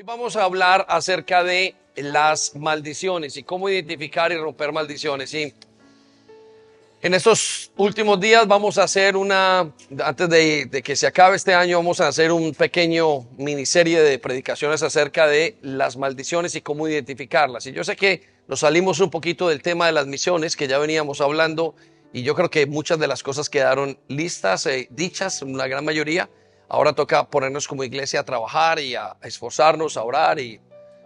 Hoy vamos a hablar acerca de las maldiciones y cómo identificar y romper maldiciones. Y en estos últimos días vamos a hacer una, antes de, que se acabe este año, vamos a hacer un pequeño miniserie de predicaciones acerca de las maldiciones y cómo identificarlas. Y yo sé que nos salimos un poquito del tema de las misiones que ya veníamos hablando y yo creo que muchas de las cosas quedaron listas, eh, dichas, la gran mayoría. Ahora toca ponernos como iglesia a trabajar y a esforzarnos, a orar. Y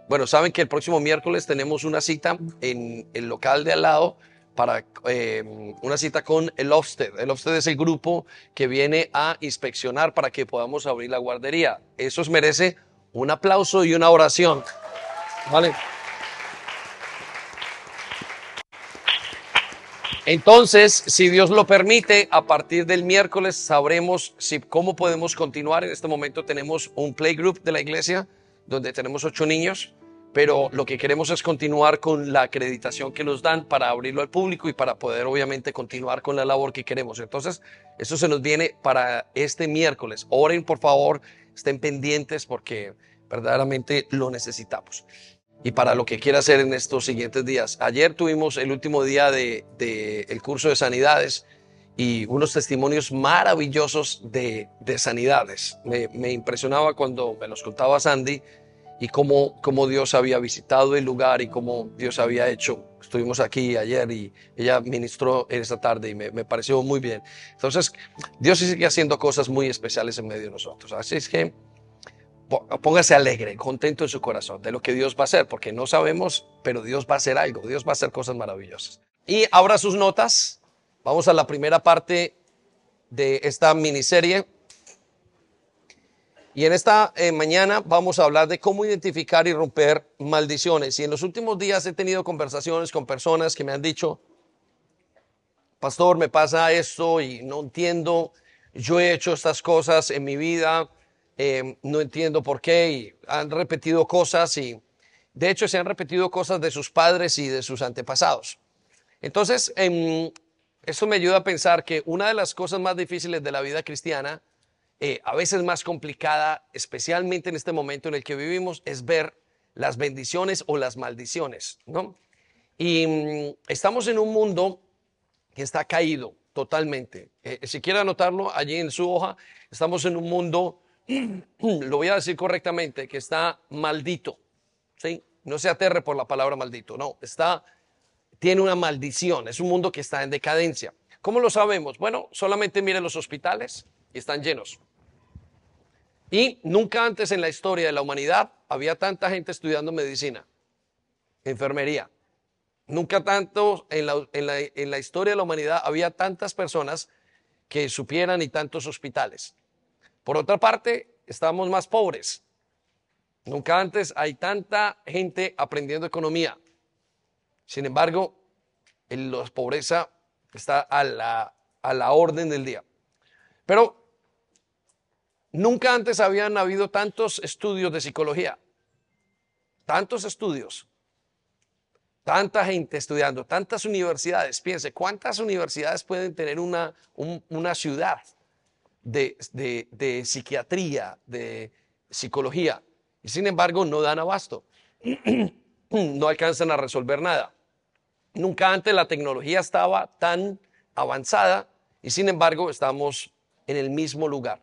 bueno, saben que el próximo miércoles tenemos una cita en el local de al lado para eh, una cita con el Ofsted. El Ofsted es el grupo que viene a inspeccionar para que podamos abrir la guardería. Eso merece un aplauso y una oración. ¿Vale? Entonces, si Dios lo permite, a partir del miércoles sabremos si, cómo podemos continuar. En este momento tenemos un playgroup de la iglesia donde tenemos ocho niños, pero lo que queremos es continuar con la acreditación que nos dan para abrirlo al público y para poder obviamente continuar con la labor que queremos. Entonces, eso se nos viene para este miércoles. Oren, por favor, estén pendientes porque verdaderamente lo necesitamos y para lo que quiera hacer en estos siguientes días. Ayer tuvimos el último día del de, el curso de sanidades y unos testimonios maravillosos de, de sanidades. Me, impresionaba cuando me los contaba Sandy y cómo, cómo Dios había visitado el lugar y cómo Dios había hecho. Estuvimos aquí ayer y ella ministró en esta tarde y me, me pareció muy bien. Entonces, Dios sigue haciendo cosas muy especiales en medio de nosotros. Así es que póngase alegre, contento en su corazón de lo que Dios va a hacer, porque no sabemos, pero Dios va a hacer algo, Dios va a hacer cosas maravillosas. Y abra sus notas, vamos a la primera parte de esta miniserie. Y en esta eh, mañana vamos a hablar de cómo identificar y romper maldiciones. Y en los últimos días he tenido conversaciones con personas que me han dicho, pastor, me pasa esto y no entiendo, yo he hecho estas cosas en mi vida, eh, no entiendo por qué, y han repetido cosas y de hecho se han repetido cosas de sus padres y de sus antepasados. Entonces, eh, eso me ayuda a pensar que una de las cosas más difíciles de la vida cristiana, eh, a veces más complicada, especialmente en este momento en el que vivimos, es ver las bendiciones o las maldiciones, ¿no? Y mm, estamos en un mundo que está caído totalmente. Eh, si quiere anotarlo allí en su hoja, estamos en un mundo lo voy a decir correctamente, que está maldito. ¿sí? No se aterre por la palabra maldito, no, está, tiene una maldición, es un mundo que está en decadencia. ¿Cómo lo sabemos? Bueno, solamente miren los hospitales y están llenos. Y nunca antes en la historia de la humanidad había tanta gente estudiando medicina, enfermería. Nunca tanto en la, historia de la humanidad había tantas personas que supieran y tantos hospitales. Por otra parte, estamos más pobres. Nunca antes hay tanta gente aprendiendo economía. Sin embargo, la pobreza está a la, a la orden del día. Pero nunca antes habían habido tantos estudios de psicología. Tantos estudios. Tanta gente estudiando, tantas universidades. Piense, ¿cuántas universidades pueden tener una, un, una ciudad? De, de, de psiquiatría, de psicología, y sin embargo no dan abasto, no alcanzan a resolver nada. Nunca antes la tecnología estaba tan avanzada y sin embargo estamos en el mismo lugar,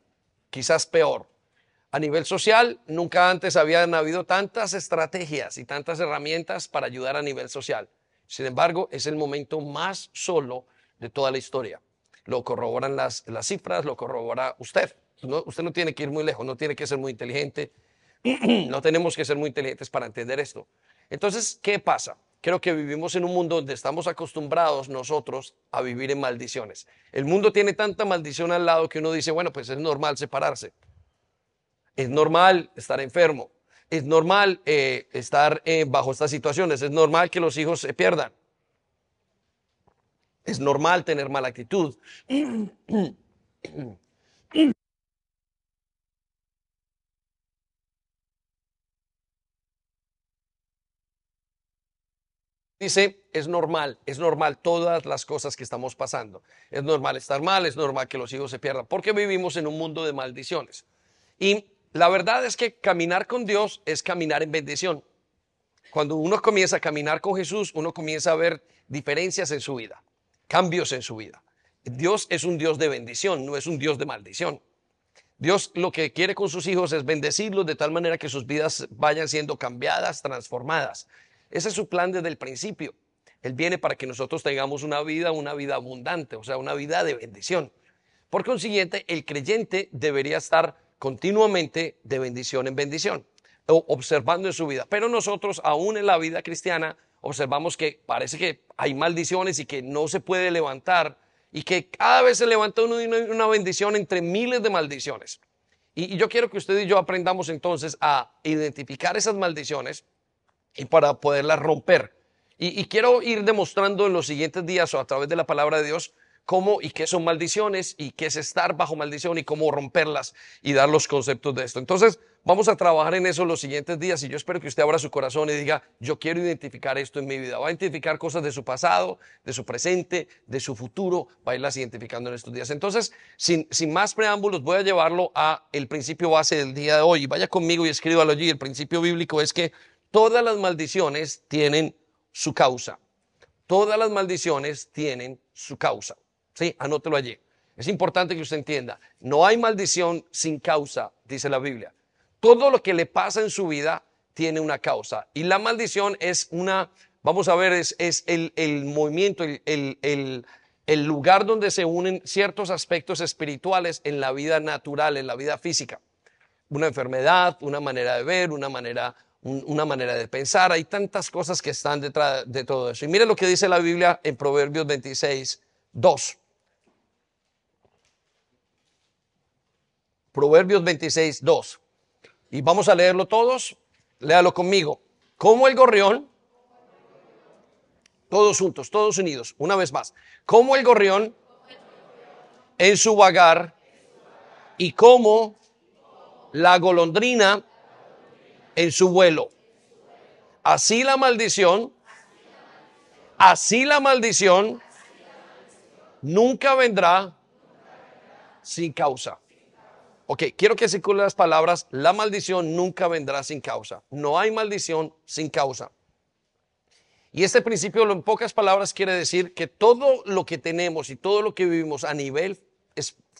quizás peor. A nivel social, nunca antes habían habido tantas estrategias y tantas herramientas para ayudar a nivel social. Sin embargo, es el momento más solo de toda la historia lo corroboran las, las cifras, lo corrobora usted. No, usted no tiene que ir muy lejos, no tiene que ser muy inteligente, no tenemos que ser muy inteligentes para entender esto. Entonces, ¿qué pasa? Creo que vivimos en un mundo donde estamos acostumbrados nosotros a vivir en maldiciones. El mundo tiene tanta maldición al lado que uno dice, bueno, pues es normal separarse. Es normal estar enfermo. Es normal eh, estar eh, bajo estas situaciones. Es normal que los hijos se pierdan. Es normal tener mala actitud. Dice, es normal, es normal todas las cosas que estamos pasando. Es normal estar mal, es normal que los hijos se pierdan, porque vivimos en un mundo de maldiciones. Y la verdad es que caminar con Dios es caminar en bendición. Cuando uno comienza a caminar con Jesús, uno comienza a ver diferencias en su vida, cambios en su vida. Dios es un Dios de bendición, no es un Dios de maldición. Dios lo que quiere con sus hijos es bendecirlos de tal manera que sus vidas vayan siendo cambiadas, transformadas. Ese es su plan desde el principio. Él viene para que nosotros tengamos una vida, una vida abundante, o sea, una vida de bendición. Por consiguiente, el creyente debería estar continuamente de bendición en bendición, observando en su vida. Pero nosotros, aún en la vida cristiana, observamos que parece que hay maldiciones y que no se puede levantar y que cada vez se levanta una bendición entre miles de maldiciones. Y, yo quiero que usted y yo aprendamos entonces a identificar esas maldiciones y para poderlas romper. Y, y, quiero ir demostrando en los siguientes días o a través de la palabra de Dios cómo y qué son maldiciones y qué es estar bajo maldición y cómo romperlas y dar los conceptos de esto. Entonces, vamos a trabajar en eso los siguientes días y yo espero que usted abra su corazón y diga, yo quiero identificar esto en mi vida. Va a identificar cosas de su pasado, de su presente, de su futuro, va a irlas identificando en estos días. Entonces, sin, sin más preámbulos, voy a llevarlo a el principio base del día de hoy. Vaya conmigo y escríbalo allí. El principio bíblico es que todas las maldiciones tienen su causa. Todas las maldiciones tienen su causa. Sí, anótelo allí. Es importante que usted entienda, no hay maldición sin causa, dice la Biblia. Todo lo que le pasa en su vida tiene una causa. Y la maldición es una, vamos a ver, es, el, movimiento, el, el lugar donde se unen ciertos aspectos espirituales en la vida natural, en la vida física. Una enfermedad, una manera de ver, una manera, una manera de pensar. Hay tantas cosas que están detrás de todo eso. Y mire lo que dice la Biblia en Proverbios 26, 2. Proverbios 26, 2. Y vamos a leerlo todos. Léalo conmigo. Como el gorrión, todos juntos, todos unidos, una vez más. Como el gorrión en su vagar y como la golondrina en su vuelo. Así la maldición, así la maldición nunca vendrá sin causa. Ok, quiero que circulen las palabras, la maldición nunca vendrá sin causa. No hay maldición sin causa. Y este principio, en pocas palabras, quiere decir que todo lo que tenemos y todo lo que vivimos a nivel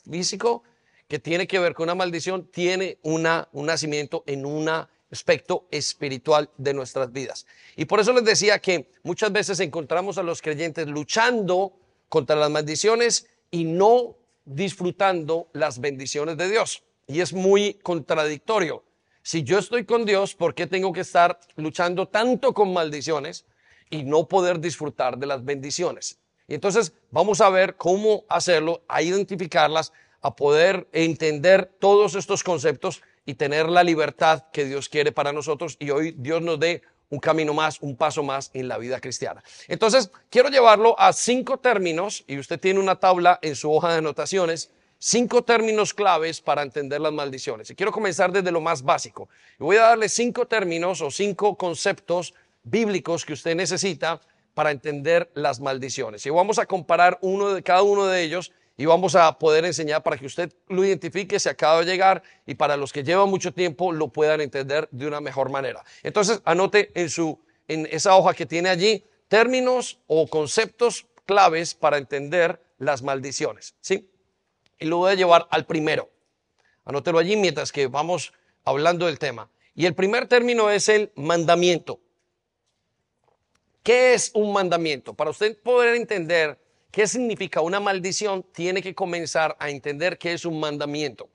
físico, que tiene que ver con una maldición, tiene un nacimiento en un aspecto espiritual de nuestras vidas. Y por eso les decía que muchas veces encontramos a los creyentes luchando contra las maldiciones y no disfrutando las bendiciones de Dios. Y es muy contradictorio. Si yo estoy con Dios, ¿por qué tengo que estar luchando tanto con maldiciones y no poder disfrutar de las bendiciones? Y entonces vamos a ver cómo hacerlo, a identificarlas, a poder entender todos estos conceptos y tener la libertad que Dios quiere para nosotros y hoy Dios nos dé un camino más, un paso más en la vida cristiana. Entonces, quiero llevarlo a cinco términos, y usted tiene una tabla en su hoja de anotaciones, cinco términos claves para entender las maldiciones. Y quiero comenzar desde lo más básico. Y voy a darle cinco términos o cinco conceptos bíblicos que usted necesita para entender las maldiciones. Y vamos a comparar uno de cada uno de ellos y vamos a poder enseñar para que usted lo identifique si acaba de llegar y para los que llevan mucho tiempo lo puedan entender de una mejor manera. Entonces, anote en su en esa hoja que tiene allí términos o conceptos claves para entender las maldiciones, ¿sí? Y lo voy a llevar al primero. Anótelo allí mientras que vamos hablando del tema. Y el primer término es el mandamiento. ¿Qué es un mandamiento? Para usted poder entender ¿Qué significa una maldición? Tiene que comenzar a entender qué es un mandamiento.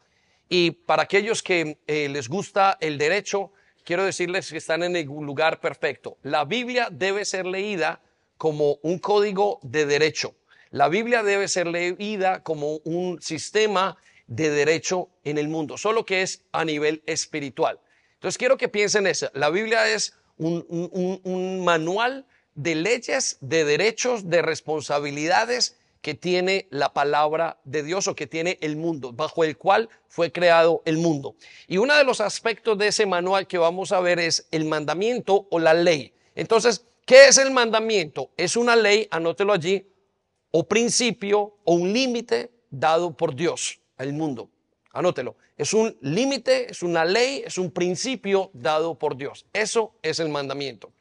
Y para aquellos que eh, les gusta el derecho, quiero decirles que están en el lugar perfecto. La Biblia debe ser leída como un código de derecho. La Biblia debe ser leída como un sistema de derecho en el mundo, solo que es a nivel espiritual. Entonces quiero que piensen eso. La Biblia es un manual de leyes, de derechos, de responsabilidades que tiene la palabra de Dios o que tiene el mundo, bajo el cual fue creado el mundo. Y uno de los aspectos de ese manual que vamos a ver es el mandamiento o la ley. Entonces, ¿qué es el mandamiento? Es una ley, anótelo allí, o principio o un límite dado por Dios al mundo. Anótelo. Es un límite, es una ley, es un principio dado por Dios. Eso es el mandamiento.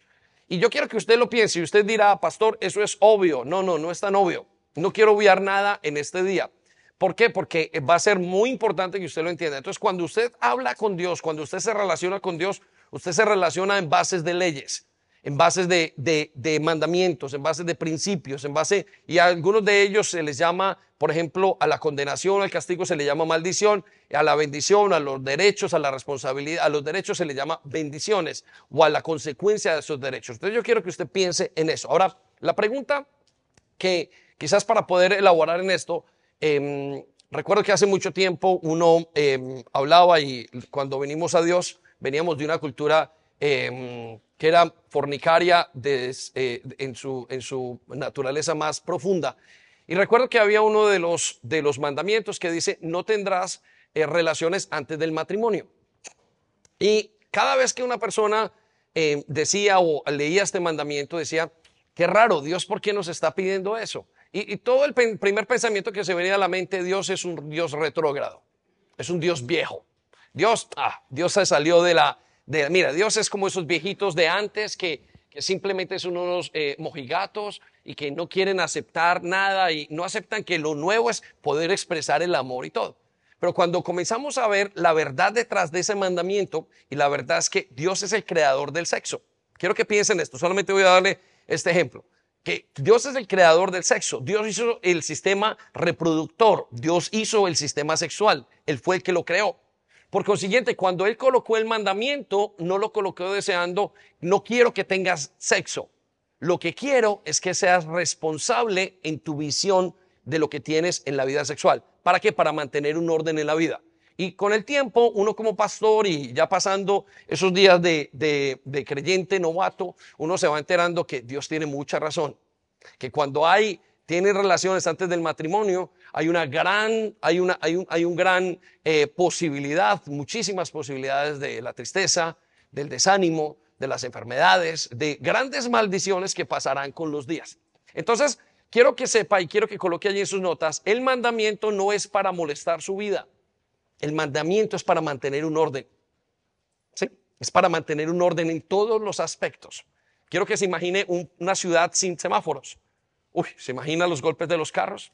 Y yo quiero que usted lo piense y usted dirá, pastor, eso es obvio. No, no, no es tan obvio. No quiero obviar nada en este día. ¿Por qué? Porque va a ser muy importante que usted lo entienda. Entonces, cuando usted habla con Dios, cuando usted se relaciona con Dios, usted se relaciona en bases de leyes en bases de, mandamientos, en bases de principios, en base, y a algunos de ellos se les llama, por ejemplo, a la condenación, al castigo se le llama maldición, a la bendición, a los derechos, a la responsabilidad, a los derechos se le llama bendiciones, o a la consecuencia de esos derechos. Entonces yo quiero que usted piense en eso. Ahora, la pregunta que quizás para poder elaborar en esto, em, recuerdo que hace mucho tiempo uno em, hablaba y cuando venimos a Dios, veníamos de una cultura em, que era fornicaria eh, en, su, en, su, naturaleza más profunda. Y recuerdo que había uno de los, de los mandamientos que dice, no tendrás eh, relaciones antes del matrimonio. Y cada vez que una persona eh, decía o leía este mandamiento, decía, qué raro, Dios, ¿por qué nos está pidiendo eso? Y, todo el primer pensamiento que se venía a la mente, Dios es un Dios retrógrado, es un Dios viejo. Dios, ah, Dios se salió de la, mira, Dios es como esos viejitos de antes que, simplemente son unos eh, mojigatos y que no quieren aceptar nada y no aceptan que lo nuevo es poder expresar el amor y todo. Pero cuando comenzamos a ver la verdad detrás de ese mandamiento, y la verdad es que Dios es el creador del sexo. Quiero que piensen esto, solamente voy a darle este ejemplo. Que Dios es el creador del sexo, Dios hizo el sistema reproductor, Dios hizo el sistema sexual, Él fue el que lo creó. Por consiguiente, cuando Él colocó el mandamiento, no lo colocó deseando, no quiero que tengas sexo. Lo que quiero es que seas responsable en tu visión de lo que tienes en la vida sexual. ¿Para qué? Para mantener un orden en la vida. Y con el tiempo, uno como pastor y ya pasando esos días de, de, creyente novato, uno se va enterando que Dios tiene mucha razón. Que cuando hay, tiene relaciones antes del matrimonio, hay una gran, hay una, hay un, hay un gran eh, posibilidad, muchísimas posibilidades de la tristeza, del desánimo, de las enfermedades, de grandes maldiciones que pasarán con los días. Entonces, quiero que sepa y quiero que coloque allí en sus notas, el mandamiento no es para molestar su vida. El mandamiento es para mantener un orden. ¿Sí? Es para mantener un orden en todos los aspectos. Quiero que se imagine una ciudad sin semáforos. Uy, ¿se imagina los golpes de los carros?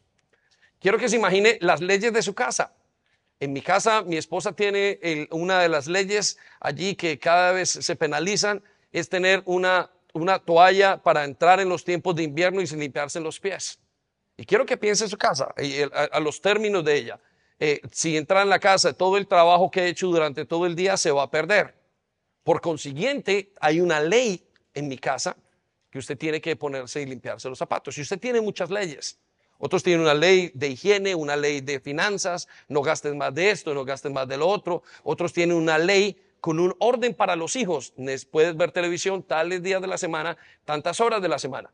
Quiero que se imagine las leyes de su casa. En mi casa, mi esposa tiene una de las leyes allí que cada vez se penalizan, es tener una, una toalla para entrar en los tiempos de invierno y sin limpiarse los pies. Y quiero que piense en su casa, a, los términos de ella. Eh, si entra en la casa, todo el trabajo que he hecho durante todo el día se va a perder. Por consiguiente, hay una ley en mi casa que usted tiene que ponerse y limpiarse los zapatos. Y usted tiene muchas leyes. Otros tienen una ley de higiene, una ley de finanzas, no gasten más de esto, no gasten más de lo otro. Otros tienen una ley con un orden para los hijos. Puedes ver televisión tales días de la semana, tantas horas de la semana.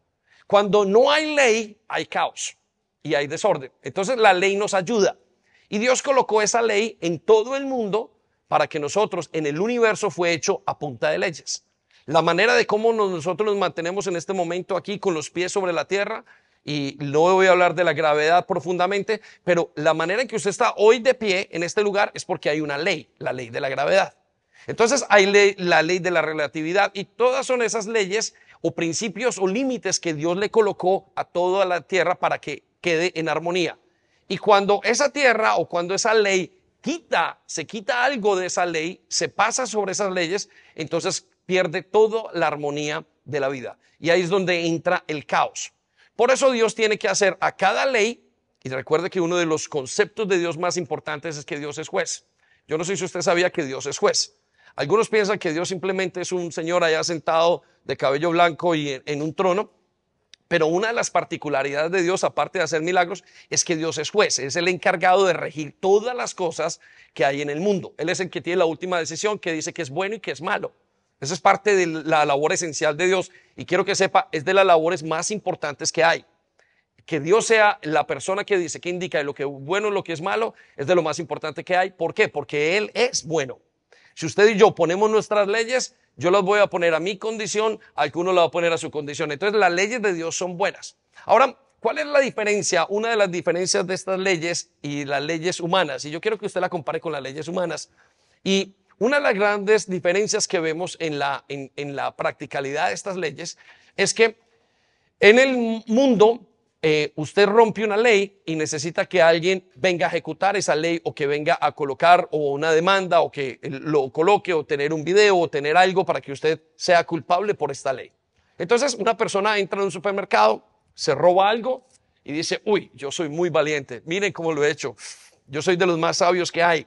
Cuando no hay ley, hay caos y hay desorden. Entonces la ley nos ayuda. Y Dios colocó esa ley en todo el mundo para que nosotros en el universo fue hecho a punta de leyes. La manera de cómo nosotros nos mantenemos en este momento aquí con los pies sobre la tierra y no voy a hablar de la gravedad profundamente, pero la manera en que usted está hoy de pie en este lugar es porque hay una ley, la ley de la gravedad. Entonces hay la ley de la relatividad y todas son esas leyes o principios o límites que Dios le colocó a toda la tierra para que quede en armonía. Y cuando esa tierra o cuando esa ley quita, se quita algo de esa ley, se pasa sobre esas leyes, entonces pierde toda la armonía de la vida. Y ahí es donde entra el caos. Por eso Dios tiene que hacer a cada ley, y recuerde que uno de los conceptos de Dios más importantes es que Dios es juez. Yo no sé si usted sabía que Dios es juez. Algunos piensan que Dios simplemente es un señor allá sentado de cabello blanco y en, un trono, pero una de las particularidades de Dios, aparte de hacer milagros, es que Dios es juez, es el encargado de regir todas las cosas que hay en el mundo. Él es el que tiene la última decisión, que dice que es bueno y que es malo. Esa es parte de la labor esencial de Dios y quiero que sepa, es de las labores más importantes que hay. Que Dios sea la persona que dice, que indica lo que es bueno y lo que es malo, es de lo más importante que hay. ¿Por qué? Porque Él es bueno. Si usted y yo ponemos nuestras leyes, yo las voy a poner a mi condición, alguno las va a poner a su condición. Entonces las leyes de Dios son buenas. Ahora, ¿cuál es la diferencia? Una de las diferencias de estas leyes y las leyes humanas. Y yo quiero que usted la compare con las leyes humanas. Y una de las grandes diferencias que vemos en la, en, la practicalidad de estas leyes es que en el mundo eh, usted rompe una ley y necesita que alguien venga a ejecutar esa ley o que venga a colocar o una demanda o que lo coloque o tener un video o tener algo para que usted sea culpable por esta ley. Entonces una persona entra en un supermercado, se roba algo y dice, uy, yo soy muy valiente, miren cómo lo he hecho, yo soy de los más sabios que hay,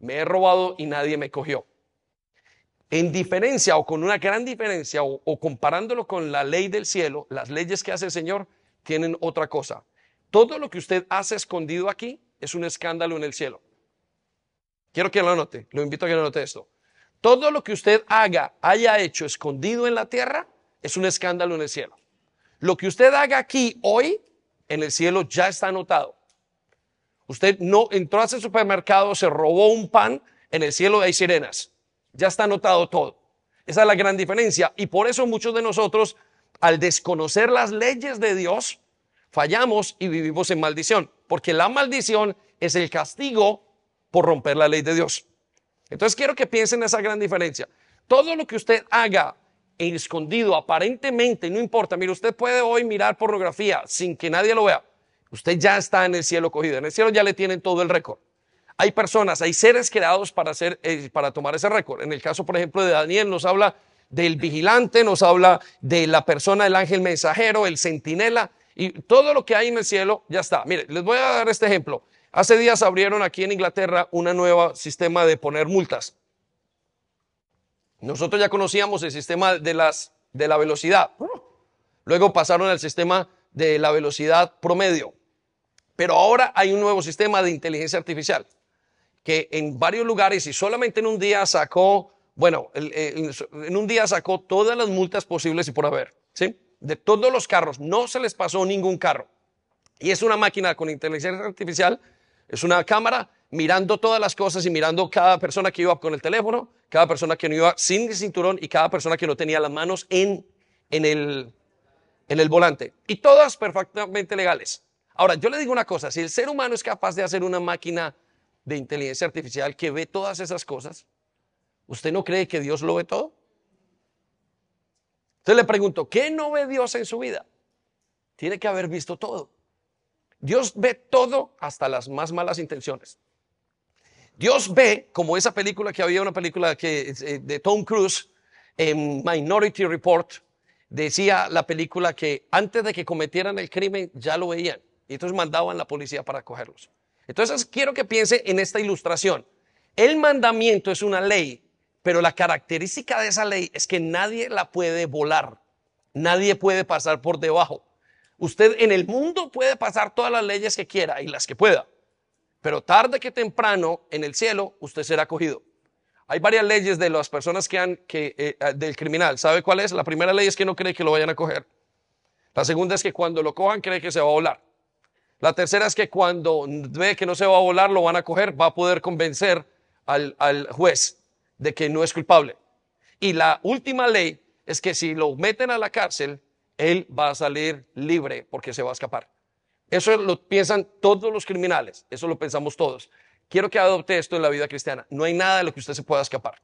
me he robado y nadie me cogió. En diferencia o con una gran diferencia o, comparándolo con la ley del cielo, las leyes que hace el Señor, tienen otra cosa. Todo lo que usted hace escondido aquí es un escándalo en el cielo. Quiero que lo anote, lo invito a que lo anote esto. Todo lo que usted haga, haya hecho escondido en la tierra, es un escándalo en el cielo. Lo que usted haga aquí hoy, en el cielo ya está anotado. Usted no entró a ese supermercado, se robó un pan, en el cielo hay sirenas. Ya está anotado todo. Esa es la gran diferencia. Y por eso muchos de nosotros al desconocer las leyes de Dios, fallamos y vivimos en maldición, porque la maldición es el castigo por romper la ley de Dios. Entonces quiero que piensen en esa gran diferencia. Todo lo que usted haga en escondido, aparentemente, no importa. Mire, usted puede hoy mirar pornografía sin que nadie lo vea. Usted ya está en el cielo cogido. En el cielo ya le tienen todo el récord. Hay personas, hay seres creados para, hacer, eh, para tomar ese récord. En el caso, por ejemplo, de Daniel, nos habla del vigilante, nos habla de la persona del ángel mensajero, el centinela, y todo lo que hay en el cielo ya está. Mire, les voy a dar este ejemplo. Hace días abrieron aquí en Inglaterra un nuevo sistema de poner multas. Nosotros ya conocíamos el sistema de, las, de la velocidad. Luego pasaron al sistema de la velocidad promedio. Pero ahora hay un nuevo sistema de inteligencia artificial que en varios lugares y solamente en un día sacó bueno, en un día sacó todas las multas posibles y por haber, ¿sí? De todos los carros, no se les pasó ningún carro. Y es una máquina con inteligencia artificial, es una cámara mirando todas las cosas y mirando cada persona que iba con el teléfono, cada persona que no iba sin cinturón y cada persona que no tenía las manos en, en, el, en el volante. Y todas perfectamente legales. Ahora, yo le digo una cosa, si el ser humano es capaz de hacer una máquina de inteligencia artificial que ve todas esas cosas, ¿Usted no cree que Dios lo ve todo? Entonces le pregunto, ¿qué no ve Dios en su vida? Tiene que haber visto todo. Dios ve todo hasta las más malas intenciones. Dios ve, como esa película que había una película eh, de Tom Cruise, en Minority Report, decía la película que antes de que cometieran el crimen ya lo veían. Y entonces mandaban la policía para cogerlos. Entonces quiero que piense en esta ilustración. El mandamiento es una ley pero la característica de esa ley es que nadie la puede volar, nadie puede pasar por debajo. Usted en el mundo puede pasar todas las leyes que quiera y las que pueda, pero tarde que temprano en el cielo usted será cogido. Hay varias leyes de las personas que han, eh, eh, del criminal. ¿Sabe cuál es? La primera ley es que no cree que lo vayan a coger. La segunda es que cuando lo cojan cree que se va a volar. La tercera es que cuando ve que no se va a volar, lo van a coger, va a poder convencer al, juez de que no es culpable. Y la última ley es que si lo meten a la cárcel, él va a salir libre porque se va a escapar. Eso lo piensan todos los criminales, eso lo pensamos todos. Quiero que adopte esto en la vida cristiana. No hay nada de lo que usted se pueda escapar.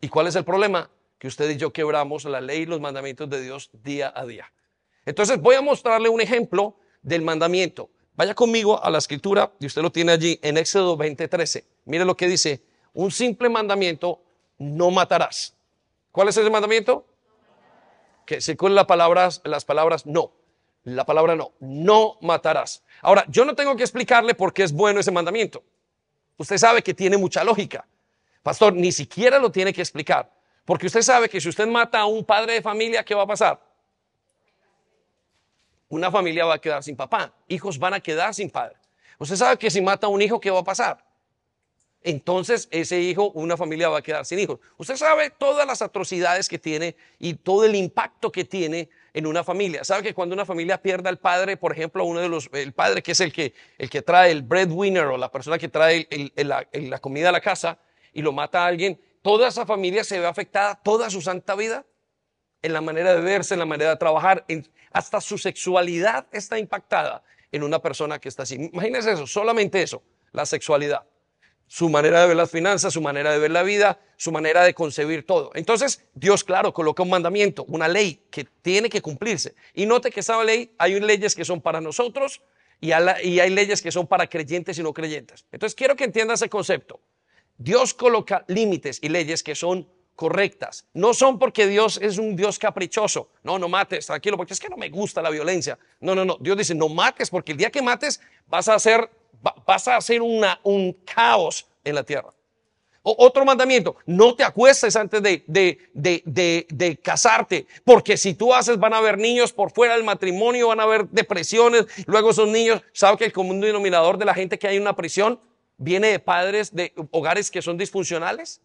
¿Y cuál es el problema? Que usted y yo quebramos la ley y los mandamientos de Dios día a día. Entonces voy a mostrarle un ejemplo del mandamiento. Vaya conmigo a la escritura y usted lo tiene allí en Éxodo 20:13. Mire lo que dice un simple mandamiento, no matarás. ¿Cuál es ese mandamiento? Que se la palabra, las palabras no. La palabra no, no matarás. Ahora, yo no tengo que explicarle por qué es bueno ese mandamiento. Usted sabe que tiene mucha lógica. Pastor, ni siquiera lo tiene que explicar. Porque usted sabe que si usted mata a un padre de familia, ¿qué va a pasar? Una familia va a quedar sin papá. Hijos van a quedar sin padre. Usted sabe que si mata a un hijo, ¿qué va a pasar? entonces ese hijo, una familia va a quedar sin hijos. Usted sabe todas las atrocidades que tiene y todo el impacto que tiene en una familia. Sabe que cuando una familia pierda al padre, por ejemplo, uno de los, el padre que es el que, el que trae el breadwinner o la persona que trae la, comida a la casa y lo mata a alguien, toda esa familia se ve afectada toda su santa vida. En la manera de verse, en la manera de trabajar, hasta su sexualidad está impactada en una persona que está así. Imagínense eso, solamente eso, la sexualidad. Su manera de ver las finanzas, su manera de ver la vida, su manera de concebir todo. Entonces, Dios, claro, coloca un mandamiento, una ley que tiene que cumplirse. Y note que esa ley, hay leyes que son para nosotros y, y hay leyes que son para creyentes y no creyentes. Entonces, quiero que entiendas ese concepto. Dios coloca límites y leyes que son correctas. No son porque Dios es un Dios caprichoso. No, no mates, tranquilo, porque es que no me gusta la violencia. No, no, no. Dios dice, no mates, porque el día que mates vas a hacer, vas a hacer un caos en la tierra. otro mandamiento, no te acuestes antes de, de, de, de, casarte, porque si tú haces van a haber niños por fuera del matrimonio, van a haber depresiones, luego esos niños, ¿sabe que el común denominador de la gente que hay en una prisión viene de padres de hogares que son disfuncionales?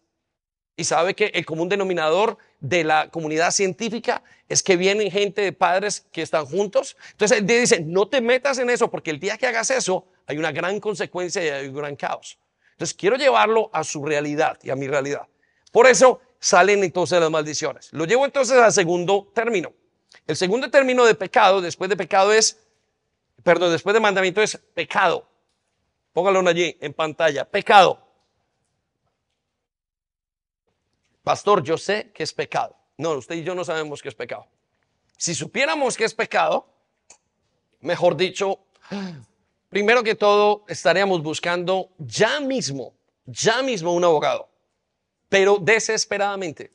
Y sabe que el común denominador de la comunidad científica es que vienen gente de padres que están juntos. Entonces él dice, no te metas en eso porque el día que hagas eso hay una gran consecuencia y hay un gran caos. Entonces quiero llevarlo a su realidad y a mi realidad. Por eso salen entonces las maldiciones. Lo llevo entonces al segundo término. El segundo término de pecado, después de pecado es, perdón, después de mandamiento es pecado. Póngalo allí en pantalla. Pecado. Pastor, yo sé que es pecado. No, usted y yo no sabemos que es pecado. Si supiéramos que es pecado, mejor dicho, primero que todo estaríamos buscando ya mismo, ya mismo un abogado, pero desesperadamente.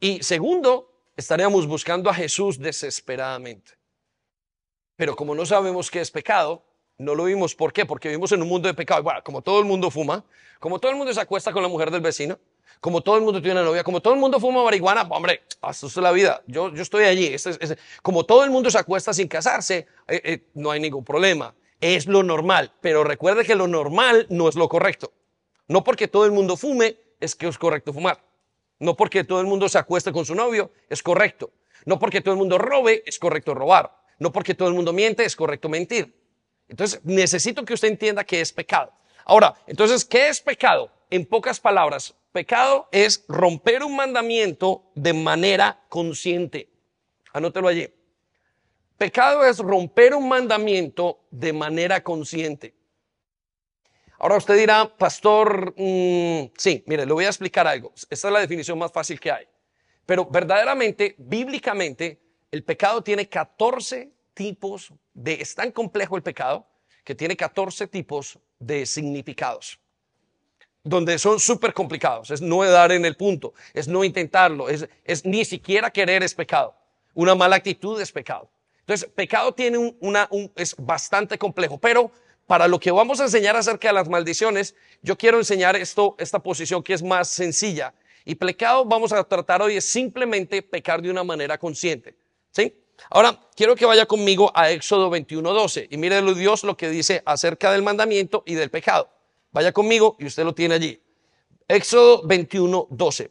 Y segundo, estaríamos buscando a Jesús desesperadamente. Pero como no sabemos qué es pecado, no lo vimos. ¿Por qué? Porque vivimos en un mundo de pecado. Bueno, como todo el mundo fuma, como todo el mundo se acuesta con la mujer del vecino, como todo el mundo tiene una novia, como todo el mundo fuma marihuana, hombre, esto es la vida. Yo, yo estoy allí. como todo el mundo se acuesta sin casarse, eh, eh, no hay ningún problema. Es lo normal. Pero recuerde que lo normal no es lo correcto. No porque todo el mundo fume es que es correcto fumar. No porque todo el mundo se acueste con su novio es correcto. No porque todo el mundo robe es correcto robar. No porque todo el mundo miente es correcto mentir. Entonces necesito que usted entienda que es pecado. Ahora, entonces, ¿qué es pecado? En pocas palabras, Pecado es romper un mandamiento de manera consciente. Anótelo allí. Pecado es romper un mandamiento de manera consciente. Ahora usted dirá, pastor, mm, sí, mire, le voy a explicar algo. Esta es la definición más fácil que hay. Pero verdaderamente, bíblicamente, el pecado tiene 14 tipos de, es tan complejo el pecado que tiene 14 tipos de significados donde son súper complicados. Es no dar en el punto, es no intentarlo, es, ni siquiera querer es pecado. Una mala actitud es pecado. Entonces, pecado tiene un, una, un, es bastante complejo, pero para lo que vamos a enseñar acerca de las maldiciones, yo quiero enseñar esto, esta posición que es más sencilla. Y pecado vamos a tratar hoy es simplemente pecar de una manera consciente. ¿Sí? Ahora, quiero que vaya conmigo a Éxodo 21.12 y mire Dios lo que dice acerca del mandamiento y del pecado. Vaya conmigo y usted lo tiene allí. Éxodo 21, 12.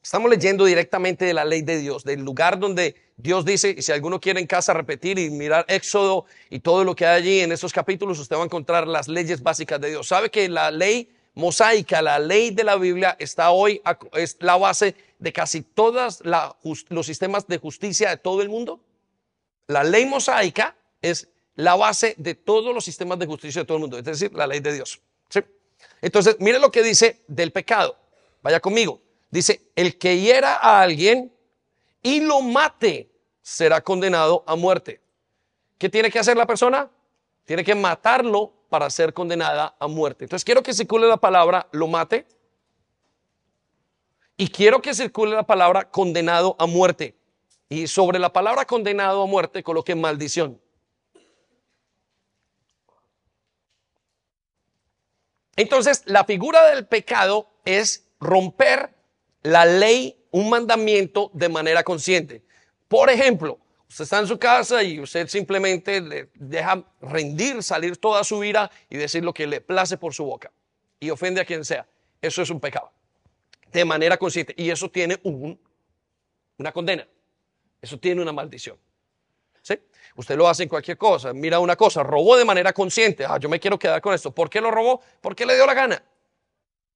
Estamos leyendo directamente de la ley de Dios, del lugar donde Dios dice, y si alguno quiere en casa repetir y mirar Éxodo y todo lo que hay allí en estos capítulos, usted va a encontrar las leyes básicas de Dios. ¿Sabe que la ley mosaica, la ley de la Biblia está hoy, es la base de casi todos los sistemas de justicia de todo el mundo? La ley mosaica es la base de todos los sistemas de justicia de todo el mundo, es decir, la ley de Dios. Entonces, mire lo que dice del pecado. Vaya conmigo. Dice, el que hiera a alguien y lo mate será condenado a muerte. ¿Qué tiene que hacer la persona? Tiene que matarlo para ser condenada a muerte. Entonces quiero que circule la palabra lo mate y quiero que circule la palabra condenado a muerte. Y sobre la palabra condenado a muerte coloque maldición. Entonces, la figura del pecado es romper la ley, un mandamiento de manera consciente. Por ejemplo, usted está en su casa y usted simplemente le deja rendir, salir toda su ira y decir lo que le place por su boca y ofende a quien sea. Eso es un pecado. De manera consciente. Y eso tiene un, una condena. Eso tiene una maldición. Usted lo hace en cualquier cosa. Mira una cosa, robó de manera consciente. Ah, yo me quiero quedar con esto. ¿Por qué lo robó? Porque le dio la gana.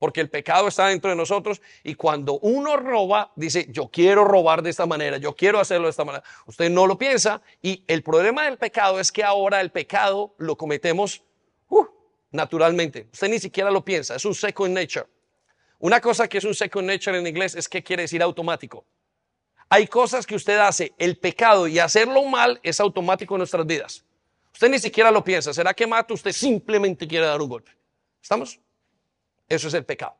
porque el pecado está dentro de nosotros y cuando uno roba, dice, yo quiero robar de esta manera, yo quiero hacerlo de esta manera. Usted no lo piensa y el problema del pecado es que ahora el pecado lo cometemos uh, naturalmente. Usted ni siquiera lo piensa, es un second nature. Una cosa que es un second nature en inglés es que quiere decir automático. Hay cosas que usted hace, el pecado y hacerlo mal es automático en nuestras vidas. Usted ni siquiera lo piensa. ¿Será que mata? Usted simplemente quiere dar un golpe. ¿Estamos? Eso es el pecado.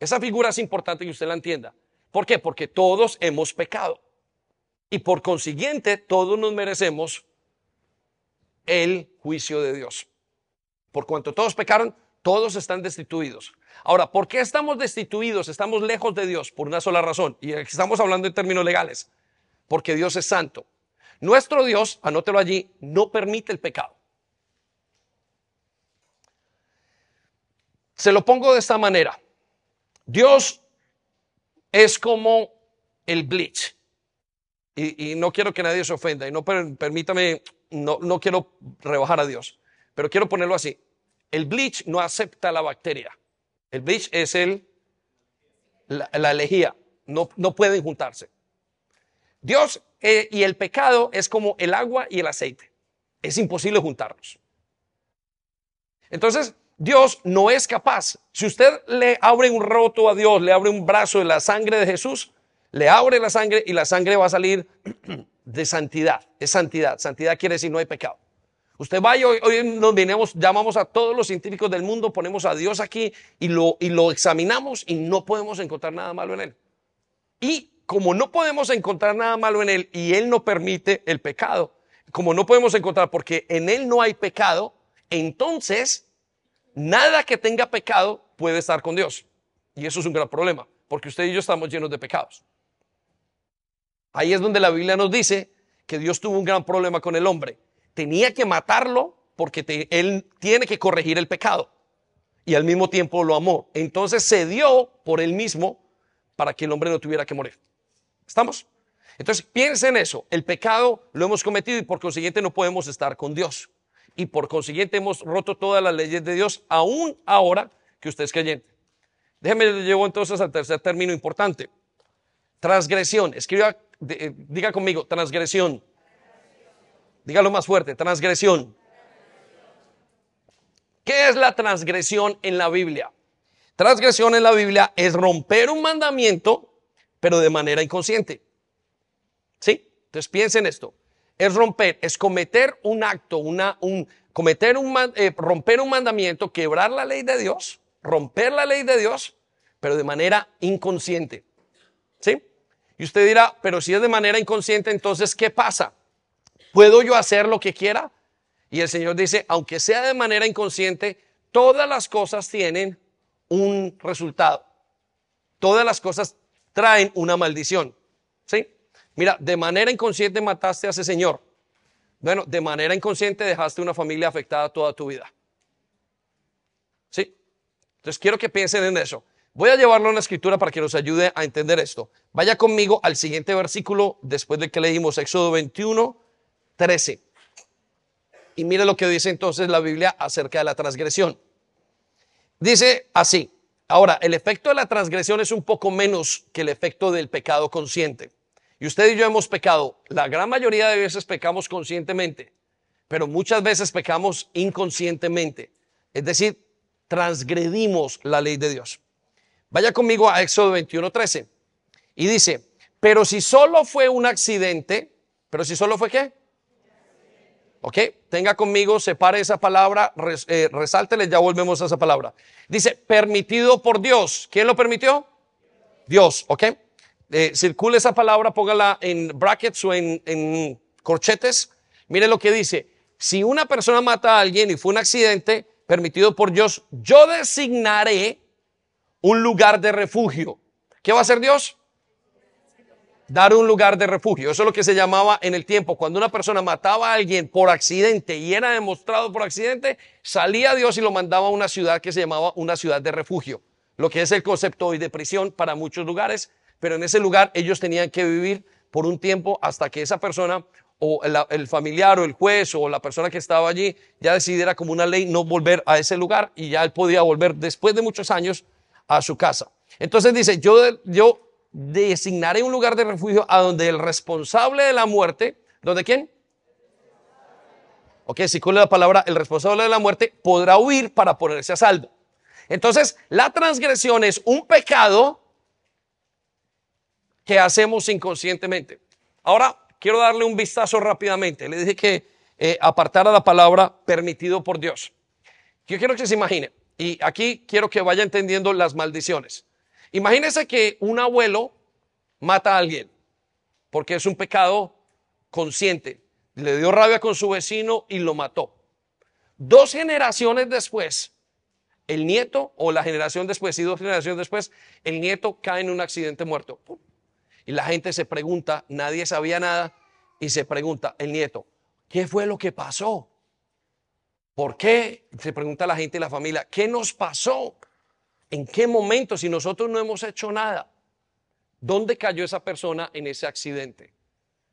Esa figura es importante que usted la entienda. ¿Por qué? Porque todos hemos pecado. Y por consiguiente, todos nos merecemos el juicio de Dios. Por cuanto todos pecaron, todos están destituidos. Ahora, ¿por qué estamos destituidos? Estamos lejos de Dios por una sola razón. Y estamos hablando en términos legales. Porque Dios es santo. Nuestro Dios, anótelo allí, no permite el pecado. Se lo pongo de esta manera. Dios es como el bleach. Y, no quiero que nadie se ofenda y no permítame, no, no quiero rebajar a Dios, pero quiero ponerlo así. El bleach no acepta la bacteria. El bleach es el, la, la lejía. No, no pueden juntarse. Dios eh, y el pecado es como el agua y el aceite. Es imposible juntarlos. Entonces, Dios no es capaz. Si usted le abre un roto a Dios, le abre un brazo de la sangre de Jesús, le abre la sangre y la sangre va a salir de santidad. Es santidad. Santidad quiere decir no hay pecado. Usted va y hoy, nos llamamos a todos los científicos del mundo, ponemos a Dios aquí y lo examinamos y no podemos encontrar nada malo en él. Y como no podemos encontrar nada malo en él y él no permite el pecado, como no podemos encontrar porque en él no hay pecado, entonces Nada que tenga pecado puede estar con Dios. Y eso es un gran problema, porque usted y yo estamos llenos de pecados. Ahí es donde la Biblia nos dice que Dios tuvo un gran problema con el hombre. Tenía que matarlo porque él tiene que corregir el pecado. Y al mismo tiempo lo amó. Entonces se dio por él mismo para que el hombre no tuviera que morir. ¿Estamos? Entonces piensen en eso. El pecado lo hemos cometido y por consiguiente no podemos estar con Dios y por consiguiente hemos roto todas las leyes de Dios, aún ahora que usted es creyente. Déjeme, le llevo entonces al tercer término importante. Transgresión. Escriba, eh, diga conmigo, transgresión. Dígalo más fuerte, transgresión. ¿Qué es la transgresión en la Biblia? Transgresión en la Biblia es romper un mandamiento, pero de manera inconsciente. ¿Sí? Entonces piensen esto es romper, es cometer un acto, una, un, cometer un, eh, romper un mandamiento, quebrar la ley de Dios, romper la ley de Dios, pero de manera inconsciente. ¿Sí? Y usted dirá, pero si es de manera inconsciente, entonces, ¿qué pasa? ¿Puedo yo hacer lo que quiera? Y el Señor dice, aunque sea de manera inconsciente, todas las cosas tienen un resultado. Todas las cosas traen una maldición. ¿Sí? Mira, de manera inconsciente mataste a ese señor. Bueno, de manera inconsciente dejaste una familia afectada toda tu vida. ¿Sí? Entonces quiero que piensen en eso. Voy a llevarlo a una escritura para que nos ayude a entender esto. Vaya conmigo al siguiente versículo después de que leímos Éxodo 21, 13. Y mire lo que dice entonces la Biblia acerca de la transgresión. Dice así. Ahora, el efecto de la transgresión es un poco menos que el efecto del pecado consciente. Y usted y yo hemos pecado. La gran mayoría de veces pecamos conscientemente, pero muchas veces pecamos inconscientemente. Es decir, transgredimos la ley de Dios. Vaya conmigo a Éxodo 21:13. Y dice, pero si solo fue un accidente, pero si solo fue qué? ¿Ok? Tenga conmigo, separe esa palabra, eh, resáltele, ya volvemos a esa palabra. Dice, permitido por Dios. ¿Quién lo permitió? Dios, ¿ok? eh, circule esa palabra, póngala en brackets o en, en corchetes. Mire lo que dice. Si una persona mata a alguien y fue un accidente permitido por Dios, yo designaré un lugar de refugio. ¿Qué va a hacer Dios? Dar un lugar de refugio. Eso es lo que se llamaba en el tiempo. Cuando una persona mataba a alguien por accidente y era demostrado por accidente, salía Dios y lo mandaba a una ciudad que se llamaba una ciudad de refugio. Lo que es el concepto hoy de prisión para muchos lugares pero en ese lugar ellos tenían que vivir por un tiempo hasta que esa persona o el, familiar o el juez o la persona que estaba allí ya decidiera como una ley no volver a ese lugar y ya él podía volver después de muchos años a su casa. Entonces dice, yo, yo designaré un lugar de refugio a donde el responsable de la muerte, ¿donde quién? Ok, si con la palabra, el responsable de la muerte podrá huir para ponerse a salvo. Entonces, la transgresión es un pecado que hacemos inconscientemente. Ahora, quiero darle un vistazo rápidamente. Le dije que eh, apartara la palabra permitido por Dios. Yo quiero que se imagine, y aquí quiero que vaya entendiendo las maldiciones. Imagínese que un abuelo mata a alguien porque es un pecado consciente. Le dio rabia con su vecino y lo mató. Dos generaciones después, el nieto o la generación después y dos generaciones después, el nieto cae en un accidente muerto. Y la gente se pregunta, nadie sabía nada, y se pregunta el nieto, ¿qué fue lo que pasó? ¿Por qué? Se pregunta la gente y la familia, ¿qué nos pasó? ¿En qué momento si nosotros no hemos hecho nada? ¿Dónde cayó esa persona en ese accidente?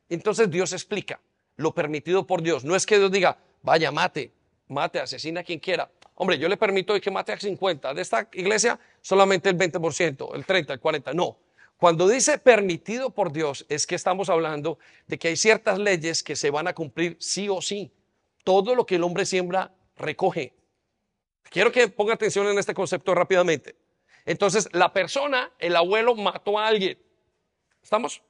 Entonces Dios explica lo permitido por Dios. No es que Dios diga, vaya, mate, mate, asesina a quien quiera. Hombre, yo le permito que mate a 50. De esta iglesia, solamente el 20%, el 30, el 40. No. Cuando dice permitido por Dios, es que estamos hablando de que hay ciertas leyes que se van a cumplir sí o sí. Todo lo que el hombre siembra, recoge. Quiero que ponga atención en este concepto rápidamente. Entonces, la persona, el abuelo mató a alguien. ¿Estamos?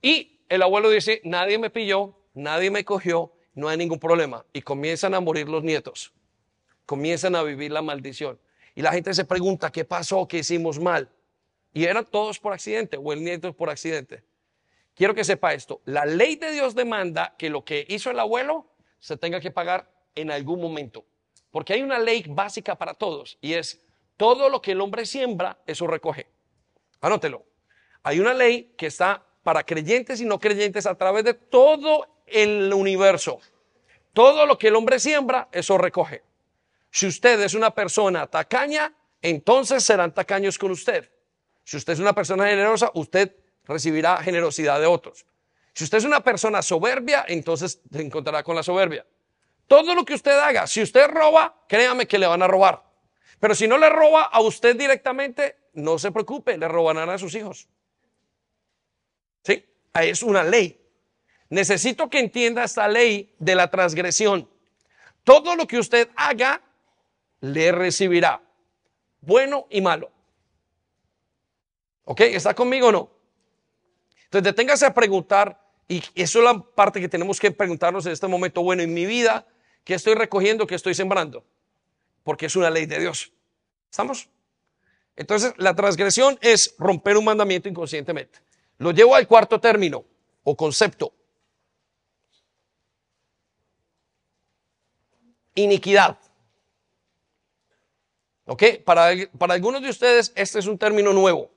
Y el abuelo dice, nadie me pilló, nadie me cogió, no hay ningún problema. Y comienzan a morir los nietos. Comienzan a vivir la maldición. Y la gente se pregunta, ¿qué pasó? ¿Qué hicimos mal? Y eran todos por accidente o el nieto por accidente. Quiero que sepa esto. La ley de Dios demanda que lo que hizo el abuelo se tenga que pagar en algún momento. Porque hay una ley básica para todos y es todo lo que el hombre siembra, eso recoge. Anótelo. Hay una ley que está para creyentes y no creyentes a través de todo el universo. Todo lo que el hombre siembra, eso recoge. Si usted es una persona tacaña, entonces serán tacaños con usted. Si usted es una persona generosa, usted recibirá generosidad de otros. Si usted es una persona soberbia, entonces se encontrará con la soberbia. Todo lo que usted haga, si usted roba, créame que le van a robar. Pero si no le roba a usted directamente, no se preocupe, le robarán a sus hijos. ¿Sí? Es una ley. Necesito que entienda esta ley de la transgresión. Todo lo que usted haga, le recibirá, bueno y malo. ¿Ok? ¿Está conmigo o no? Entonces deténgase a preguntar, y eso es la parte que tenemos que preguntarnos en este momento. Bueno, en mi vida, ¿qué estoy recogiendo, qué estoy sembrando? Porque es una ley de Dios. ¿Estamos? Entonces, la transgresión es romper un mandamiento inconscientemente. Lo llevo al cuarto término o concepto. Iniquidad. ¿Ok? Para, para algunos de ustedes este es un término nuevo.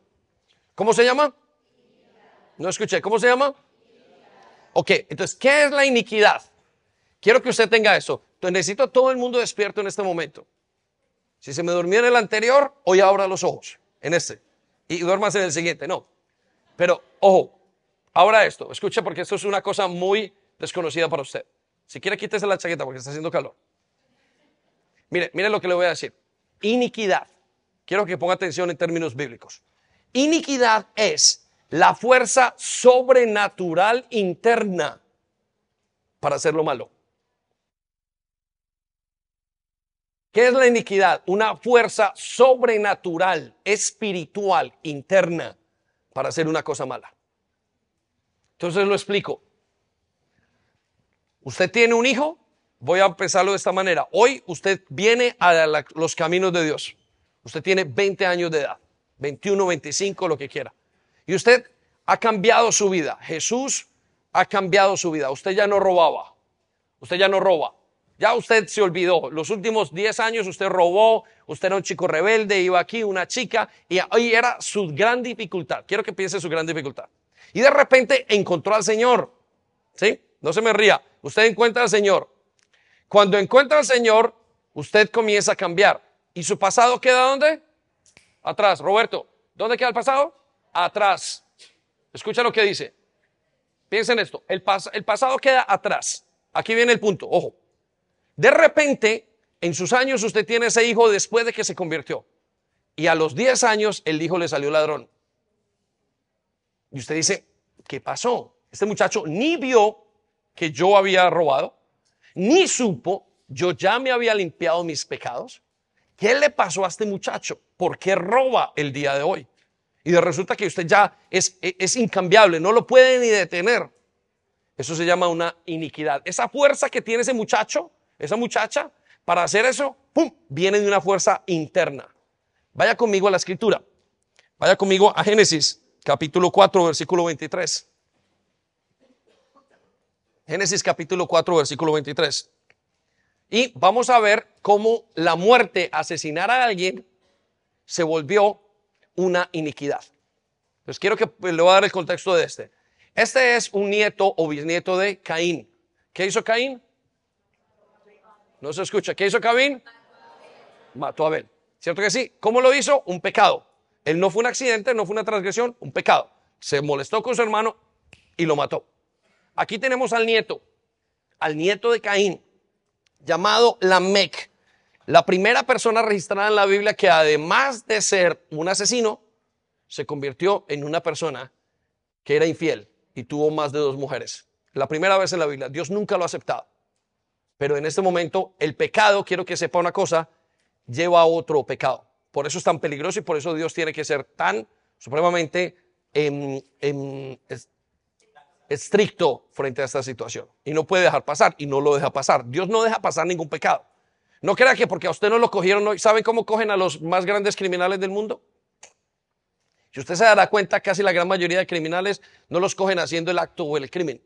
¿Cómo se llama? No escuché, ¿cómo se llama? Ok, entonces, ¿qué es la iniquidad? Quiero que usted tenga eso. Necesito a todo el mundo despierto en este momento. Si se me durmió en el anterior, hoy abra los ojos, en este. Y duermas en el siguiente, no. Pero, ojo, ahora esto, escuche porque esto es una cosa muy desconocida para usted. Si quiere, quítese la chaqueta porque está haciendo calor. Mire, mire lo que le voy a decir. Iniquidad. Quiero que ponga atención en términos bíblicos. Iniquidad es la fuerza sobrenatural interna para hacer lo malo. ¿Qué es la iniquidad? Una fuerza sobrenatural, espiritual, interna para hacer una cosa mala. Entonces lo explico. Usted tiene un hijo, voy a empezarlo de esta manera. Hoy usted viene a los caminos de Dios. Usted tiene 20 años de edad, 21, 25, lo que quiera. Y usted ha cambiado su vida. Jesús ha cambiado su vida. Usted ya no robaba. Usted ya no roba. Ya usted se olvidó. Los últimos 10 años usted robó, usted era un chico rebelde, iba aquí una chica y hoy era su gran dificultad. Quiero que piense su gran dificultad. Y de repente encontró al Señor. ¿Sí? No se me ría. Usted encuentra al Señor. Cuando encuentra al Señor, usted comienza a cambiar. ¿Y su pasado queda dónde? Atrás. Roberto, ¿dónde queda el pasado? atrás. Escucha lo que dice. Piensen esto. El, el pasado queda atrás. Aquí viene el punto. Ojo. De repente, en sus años usted tiene ese hijo después de que se convirtió. y a los 10 años el hijo le salió ladrón. Y usted dice, ¿qué pasó? Este muchacho ni vio que yo había robado, ni supo, yo ya me había limpiado mis pecados. ¿Qué le pasó a este muchacho? ¿Por qué roba el día de hoy? Y resulta que usted ya es, es incambiable, no lo puede ni detener. Eso se llama una iniquidad. Esa fuerza que tiene ese muchacho, esa muchacha, para hacer eso, viene de una fuerza interna. Vaya conmigo a la escritura. Vaya conmigo a Génesis, capítulo 4, versículo 23. Génesis capítulo 4, versículo 23. Y vamos a ver cómo la muerte, asesinar a alguien, se volvió una iniquidad. Pues quiero que le voy a dar el contexto de este. Este es un nieto o bisnieto de Caín. ¿Qué hizo Caín? No se escucha. ¿Qué hizo Caín? Mató a Abel. ¿Cierto que sí? ¿Cómo lo hizo? Un pecado. Él no fue un accidente, no fue una transgresión, un pecado. Se molestó con su hermano y lo mató. Aquí tenemos al nieto, al nieto de Caín, llamado Lamec. La primera persona registrada en la Biblia que además de ser un asesino, se convirtió en una persona que era infiel y tuvo más de dos mujeres. La primera vez en la Biblia, Dios nunca lo ha aceptado. Pero en este momento, el pecado, quiero que sepa una cosa, lleva a otro pecado. Por eso es tan peligroso y por eso Dios tiene que ser tan supremamente em, em, estricto frente a esta situación. Y no puede dejar pasar y no lo deja pasar. Dios no deja pasar ningún pecado. No crea que porque a usted no lo cogieron hoy, ¿saben cómo cogen a los más grandes criminales del mundo? Si usted se dará cuenta, casi la gran mayoría de criminales no los cogen haciendo el acto o el crimen.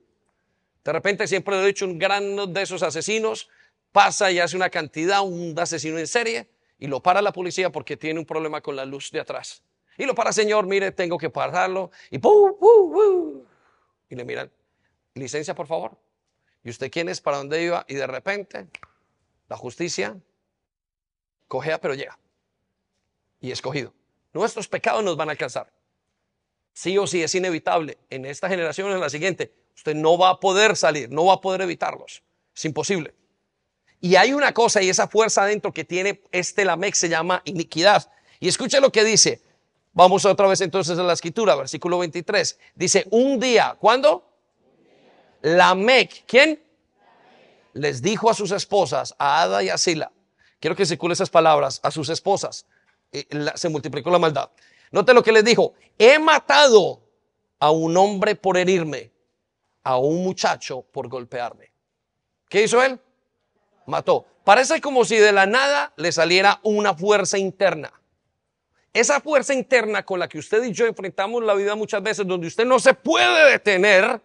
De repente, siempre lo he dicho, un gran de esos asesinos pasa y hace una cantidad, un asesino en serie, y lo para la policía porque tiene un problema con la luz de atrás. Y lo para, señor, mire, tengo que pararlo. Y Y le miran, licencia, por favor. ¿Y usted quién es? ¿Para dónde iba? Y de repente, la justicia cogea, pero llega. Y escogido. Nuestros pecados nos van a alcanzar. Sí o sí es inevitable. En esta generación o en la siguiente, usted no va a poder salir, no va a poder evitarlos. Es imposible. Y hay una cosa y esa fuerza adentro que tiene este Lamec se llama iniquidad. Y escuche lo que dice. Vamos otra vez entonces a la escritura, versículo 23. Dice, un día, ¿cuándo? Lamec, ¿quién? Les dijo a sus esposas, a Ada y a Sila. Quiero que circule esas palabras, a sus esposas. Eh, se multiplicó la maldad. Note lo que les dijo, he matado a un hombre por herirme, a un muchacho por golpearme. ¿Qué hizo él? Mató. Parece como si de la nada le saliera una fuerza interna. Esa fuerza interna con la que usted y yo enfrentamos la vida muchas veces, donde usted no se puede detener,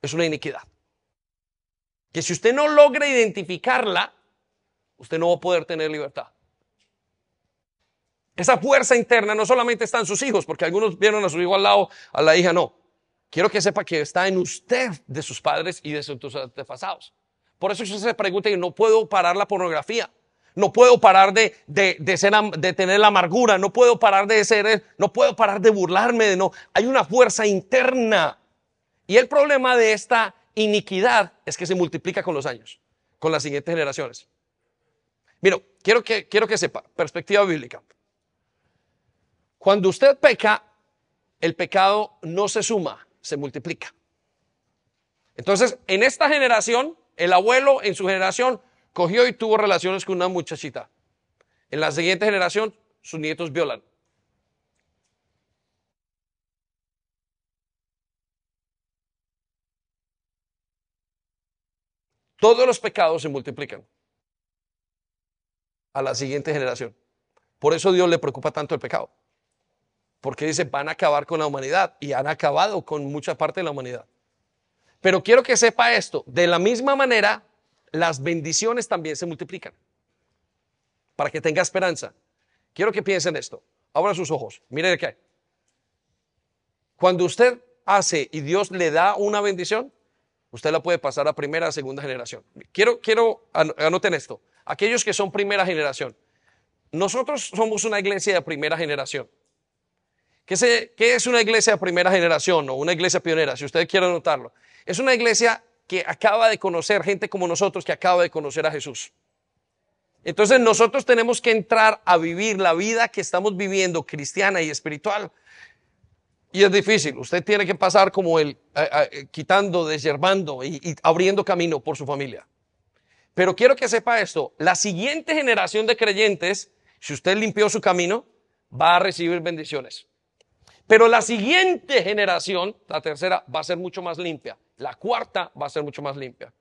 es una iniquidad. Que si usted no logra identificarla, usted no va a poder tener libertad. Esa fuerza interna no solamente está en sus hijos, porque algunos vieron a su hijo al lado, a la hija no. Quiero que sepa que está en usted, de sus padres y de sus antepasados. Por eso usted se pregunta, no puedo parar la pornografía, no puedo parar de, de, ser, de tener la amargura, no puedo parar de ser, no puedo parar de burlarme, de no. Hay una fuerza interna. Y el problema de esta iniquidad es que se multiplica con los años, con las siguientes generaciones. Mira, quiero que, quiero que sepa, perspectiva bíblica. Cuando usted peca, el pecado no se suma, se multiplica. Entonces, en esta generación, el abuelo en su generación cogió y tuvo relaciones con una muchachita. En la siguiente generación, sus nietos violan. Todos los pecados se multiplican a la siguiente generación. Por eso Dios le preocupa tanto el pecado porque dice, van a acabar con la humanidad y han acabado con mucha parte de la humanidad. Pero quiero que sepa esto, de la misma manera, las bendiciones también se multiplican, para que tenga esperanza. Quiero que piensen esto, abra sus ojos, mire qué. Cuando usted hace y Dios le da una bendición, usted la puede pasar a primera, a segunda generación. Quiero, quiero, anoten esto, aquellos que son primera generación. Nosotros somos una iglesia de primera generación. ¿Qué, es una iglesia de primera generación o una iglesia pionera, si usted quiere notarlo? Es una iglesia que acaba de conocer gente como nosotros que acaba de conocer a Jesús. Entonces nosotros tenemos que entrar a vivir la vida que estamos viviendo cristiana y espiritual. Y es difícil. Usted tiene que pasar como el eh, quitando, desyervando y, y abriendo camino por su familia. Pero quiero que sepa esto. La siguiente generación de creyentes, si usted limpió su camino, va a recibir bendiciones. Pero la siguiente generación, la tercera, va a ser mucho más limpia. La cuarta va a ser mucho más limpia.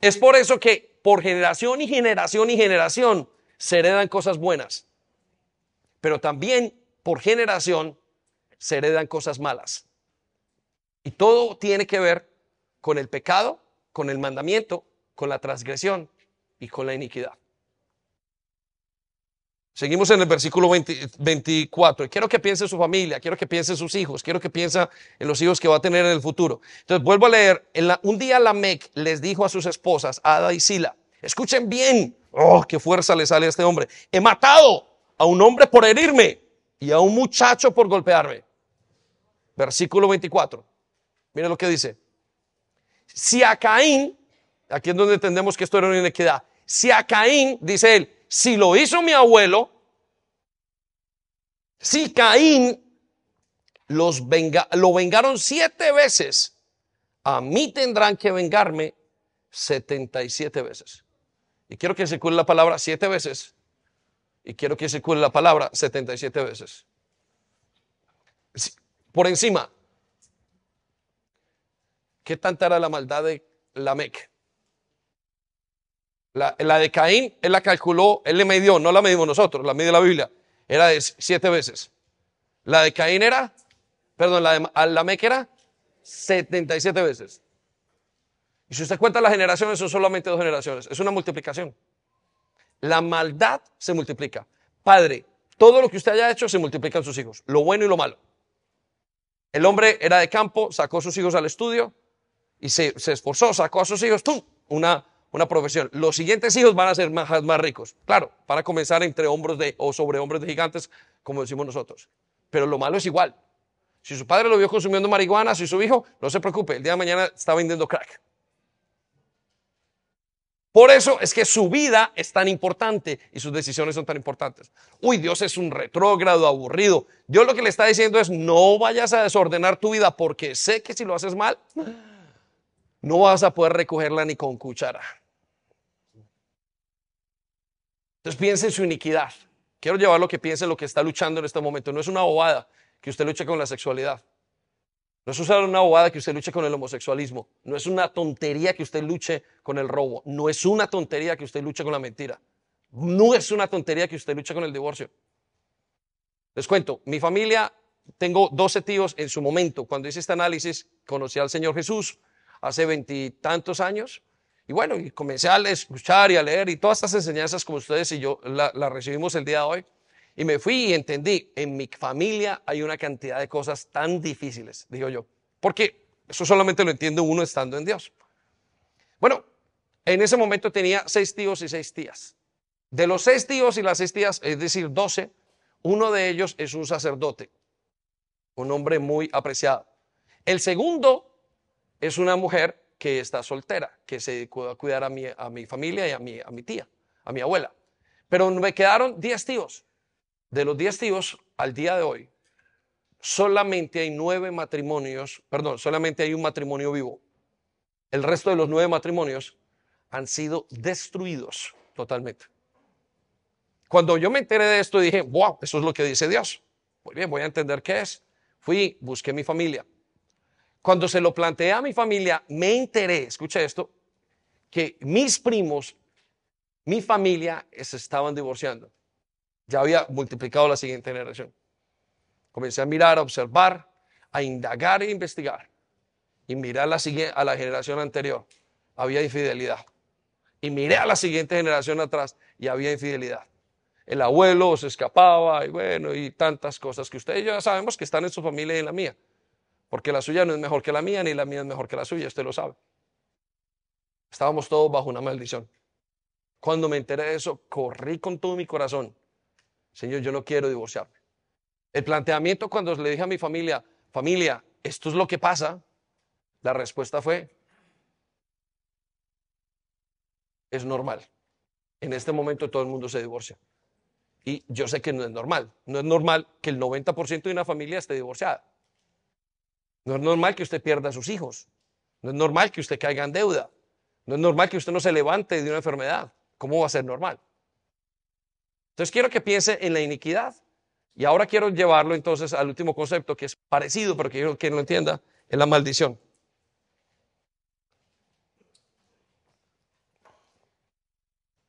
Es por eso que por generación y generación y generación se heredan cosas buenas. Pero también por generación se heredan cosas malas. Y todo tiene que ver con el pecado, con el mandamiento, con la transgresión y con la iniquidad. Seguimos en el versículo 24. Quiero que piense en su familia, quiero que piense en sus hijos, quiero que piense en los hijos que va a tener en el futuro. Entonces vuelvo a leer. un día Lamec les dijo a sus esposas, Ada y Sila, escuchen bien. Oh, qué fuerza le sale a este hombre. He matado a un hombre por herirme y a un muchacho por golpearme. Versículo 24. Miren lo que dice. Si a Caín, aquí es donde entendemos que esto era una inequidad. Si a Caín, dice él, si lo hizo mi abuelo, si Caín los lo vengaron siete veces, a mí tendrán que vengarme 77 veces. Y quiero que se cuele la palabra siete veces. Y quiero que se cuele la palabra 77 veces. Por encima, ¿qué tanta era la maldad de Lamec? La, de Caín, él la calculó, él le midió, no la medimos nosotros, la mide la Biblia. Era de siete veces. La de Caín era, perdón, la de Lamec era 77 veces. Y si usted cuenta las generaciones, son solamente dos generaciones. Es una multiplicación. La maldad se multiplica. Padre, todo lo que usted haya hecho se multiplica en sus hijos, lo bueno y lo malo. El hombre era de campo, sacó a sus hijos al estudio y se, se esforzó, sacó a sus hijos, ¡tum! Una una profesión. Los siguientes hijos van a ser más, más ricos. Claro, para comenzar entre hombros de, o sobre hombros de gigantes, como decimos nosotros. Pero lo malo es igual. Si su padre lo vio consumiendo marihuana, si su hijo, no se preocupe, el día de mañana está vendiendo crack. Por eso es que su vida es tan importante y sus decisiones son tan importantes. Uy, Dios es un retrógrado, aburrido. Dios lo que le está diciendo es, no vayas a desordenar tu vida porque sé que si lo haces mal, no vas a poder recogerla ni con cuchara. Entonces piense en su iniquidad. Quiero llevarlo que piense en lo que está luchando en este momento. No es una bobada que usted luche con la sexualidad. No es una bobada que usted luche con el homosexualismo. No es una tontería que usted luche con el robo. No es una tontería que usted luche con la mentira. No es una tontería que usted luche con el divorcio. Les cuento, mi familia, tengo 12 tíos en su momento. Cuando hice este análisis, conocí al Señor Jesús hace veintitantos años. Y bueno, y comencé a escuchar y a leer y todas estas enseñanzas como ustedes y yo las la recibimos el día de hoy. Y me fui y entendí, en mi familia hay una cantidad de cosas tan difíciles, digo yo. Porque eso solamente lo entiende uno estando en Dios. Bueno, en ese momento tenía seis tíos y seis tías. De los seis tíos y las seis tías, es decir, doce, uno de ellos es un sacerdote, un hombre muy apreciado. El segundo es una mujer que está soltera, que se dedicó a cuidar a mi, familia y a mi, a mi tía, a mi abuela. Pero me quedaron 10 tíos. De los 10 tíos, al día de hoy, solamente hay nueve matrimonios, perdón, solamente hay un matrimonio vivo. El resto de los nueve matrimonios han sido destruidos totalmente. Cuando yo me enteré de esto, dije, wow, eso es lo que dice Dios. Muy bien, voy a entender qué es. Fui, busqué mi familia. Cuando se lo planteé a mi familia, me enteré, escucha esto, que mis primos, mi familia, se estaban divorciando. Ya había multiplicado la siguiente generación. Comencé a mirar, a observar, a indagar e investigar. Y miré a la, a la generación anterior. Había infidelidad. Y miré a la siguiente generación atrás y había infidelidad. El abuelo se escapaba y bueno, y tantas cosas que ustedes ya sabemos que están en su familia y en la mía porque la suya no es mejor que la mía, ni la mía es mejor que la suya, usted lo sabe. Estábamos todos bajo una maldición. Cuando me enteré de eso, corrí con todo mi corazón. Señor, yo no quiero divorciarme. El planteamiento cuando le dije a mi familia, familia, esto es lo que pasa, la respuesta fue, es normal. En este momento todo el mundo se divorcia. Y yo sé que no es normal. No es normal que el 90% de una familia esté divorciada. No es normal que usted pierda a sus hijos. No es normal que usted caiga en deuda. No es normal que usted no se levante de una enfermedad. ¿Cómo va a ser normal? Entonces quiero que piense en la iniquidad. Y ahora quiero llevarlo entonces al último concepto que es parecido, pero que que lo entienda, en la maldición.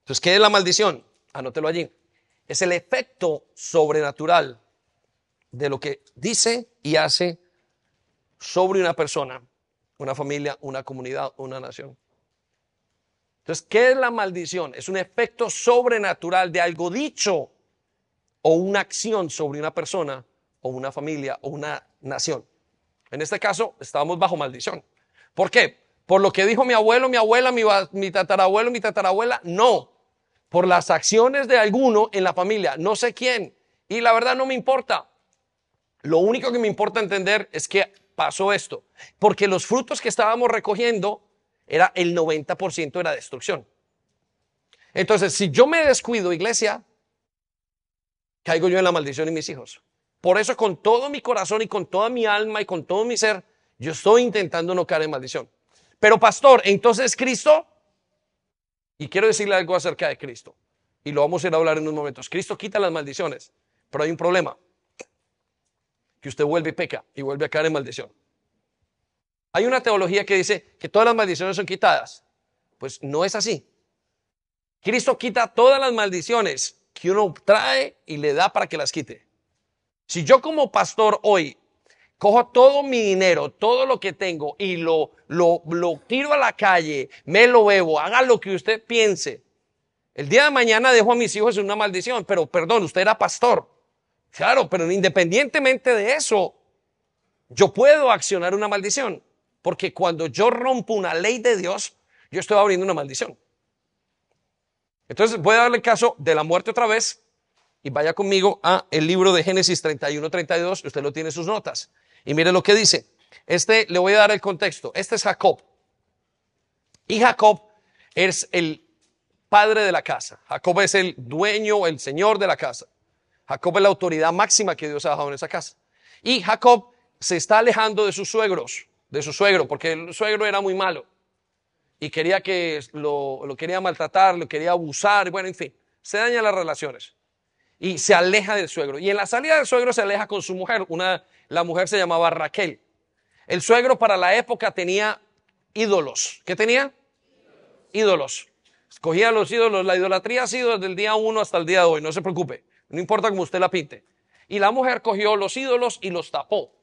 Entonces, ¿qué es la maldición? Anótelo allí. Es el efecto sobrenatural de lo que dice y hace sobre una persona, una familia, una comunidad, una nación. Entonces, ¿qué es la maldición? Es un efecto sobrenatural de algo dicho o una acción sobre una persona o una familia o una nación. En este caso, estábamos bajo maldición. ¿Por qué? Por lo que dijo mi abuelo, mi abuela, mi, mi tatarabuelo, mi tatarabuela. No. Por las acciones de alguno en la familia. No sé quién. Y la verdad no me importa. Lo único que me importa entender es que pasó esto. Porque los frutos que estábamos recogiendo era el 90% de la destrucción. Entonces, si yo me descuido, iglesia, caigo yo en la maldición y mis hijos. Por eso con todo mi corazón y con toda mi alma y con todo mi ser, yo estoy intentando no caer en maldición. Pero pastor, entonces Cristo, y quiero decirle algo acerca de Cristo, y lo vamos a ir a hablar en unos momentos. Cristo quita las maldiciones, pero hay un problema, que usted vuelve y peca y vuelve a caer en maldición. Hay una teología que dice que todas las maldiciones son quitadas. Pues no es así. Cristo quita todas las maldiciones que uno trae y le da para que las quite. Si yo como pastor hoy cojo todo mi dinero, todo lo que tengo y lo, lo, lo tiro a la calle, me lo bebo, haga lo que usted piense. El día de mañana dejo a mis hijos una maldición, pero perdón, usted era pastor. Claro, pero independientemente de eso, yo puedo accionar una maldición. Porque cuando yo rompo una ley de Dios, yo estoy abriendo una maldición. Entonces voy a darle caso de la muerte otra vez y vaya conmigo a el libro de Génesis 31, 32. Usted lo tiene en sus notas. Y mire lo que dice. Este le voy a dar el contexto. Este es Jacob. Y Jacob es el padre de la casa. Jacob es el dueño, el señor de la casa. Jacob es la autoridad máxima que Dios ha dejado en esa casa. Y Jacob se está alejando de sus suegros, de su suegro, porque el suegro era muy malo y quería que lo, lo quería maltratar, lo quería abusar, bueno, en fin, se dañan las relaciones y se aleja del suegro. Y en la salida del suegro se aleja con su mujer, una, la mujer se llamaba Raquel. El suegro para la época tenía ídolos. ¿Qué tenía? Ídolos. Escogía los ídolos. La idolatría ha sido desde el día uno hasta el día de hoy, no se preocupe. No importa cómo usted la pinte. Y la mujer cogió los ídolos y los tapó.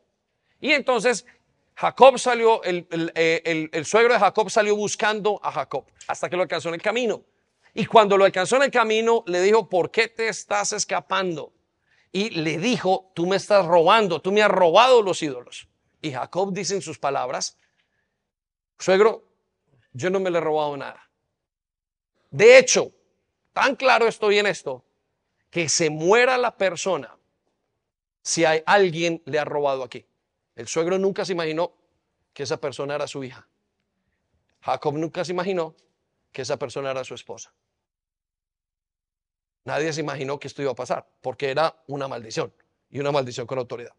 Y entonces Jacob salió, el, el, el, suegro de Jacob salió buscando a Jacob hasta que lo alcanzó en el camino. Y cuando lo alcanzó en el camino, le dijo, ¿por qué te estás escapando? Y le dijo, tú me estás robando, tú me has robado los ídolos. Y Jacob dice en sus palabras, suegro, yo no me le he robado nada. De hecho, tan claro estoy en esto, que se muera la persona si hay alguien le ha robado aquí. El suegro nunca se imaginó que esa persona era su hija. Jacob nunca se imaginó que esa persona era su esposa. Nadie se imaginó que esto iba a pasar, porque era una maldición y una maldición con autoridad.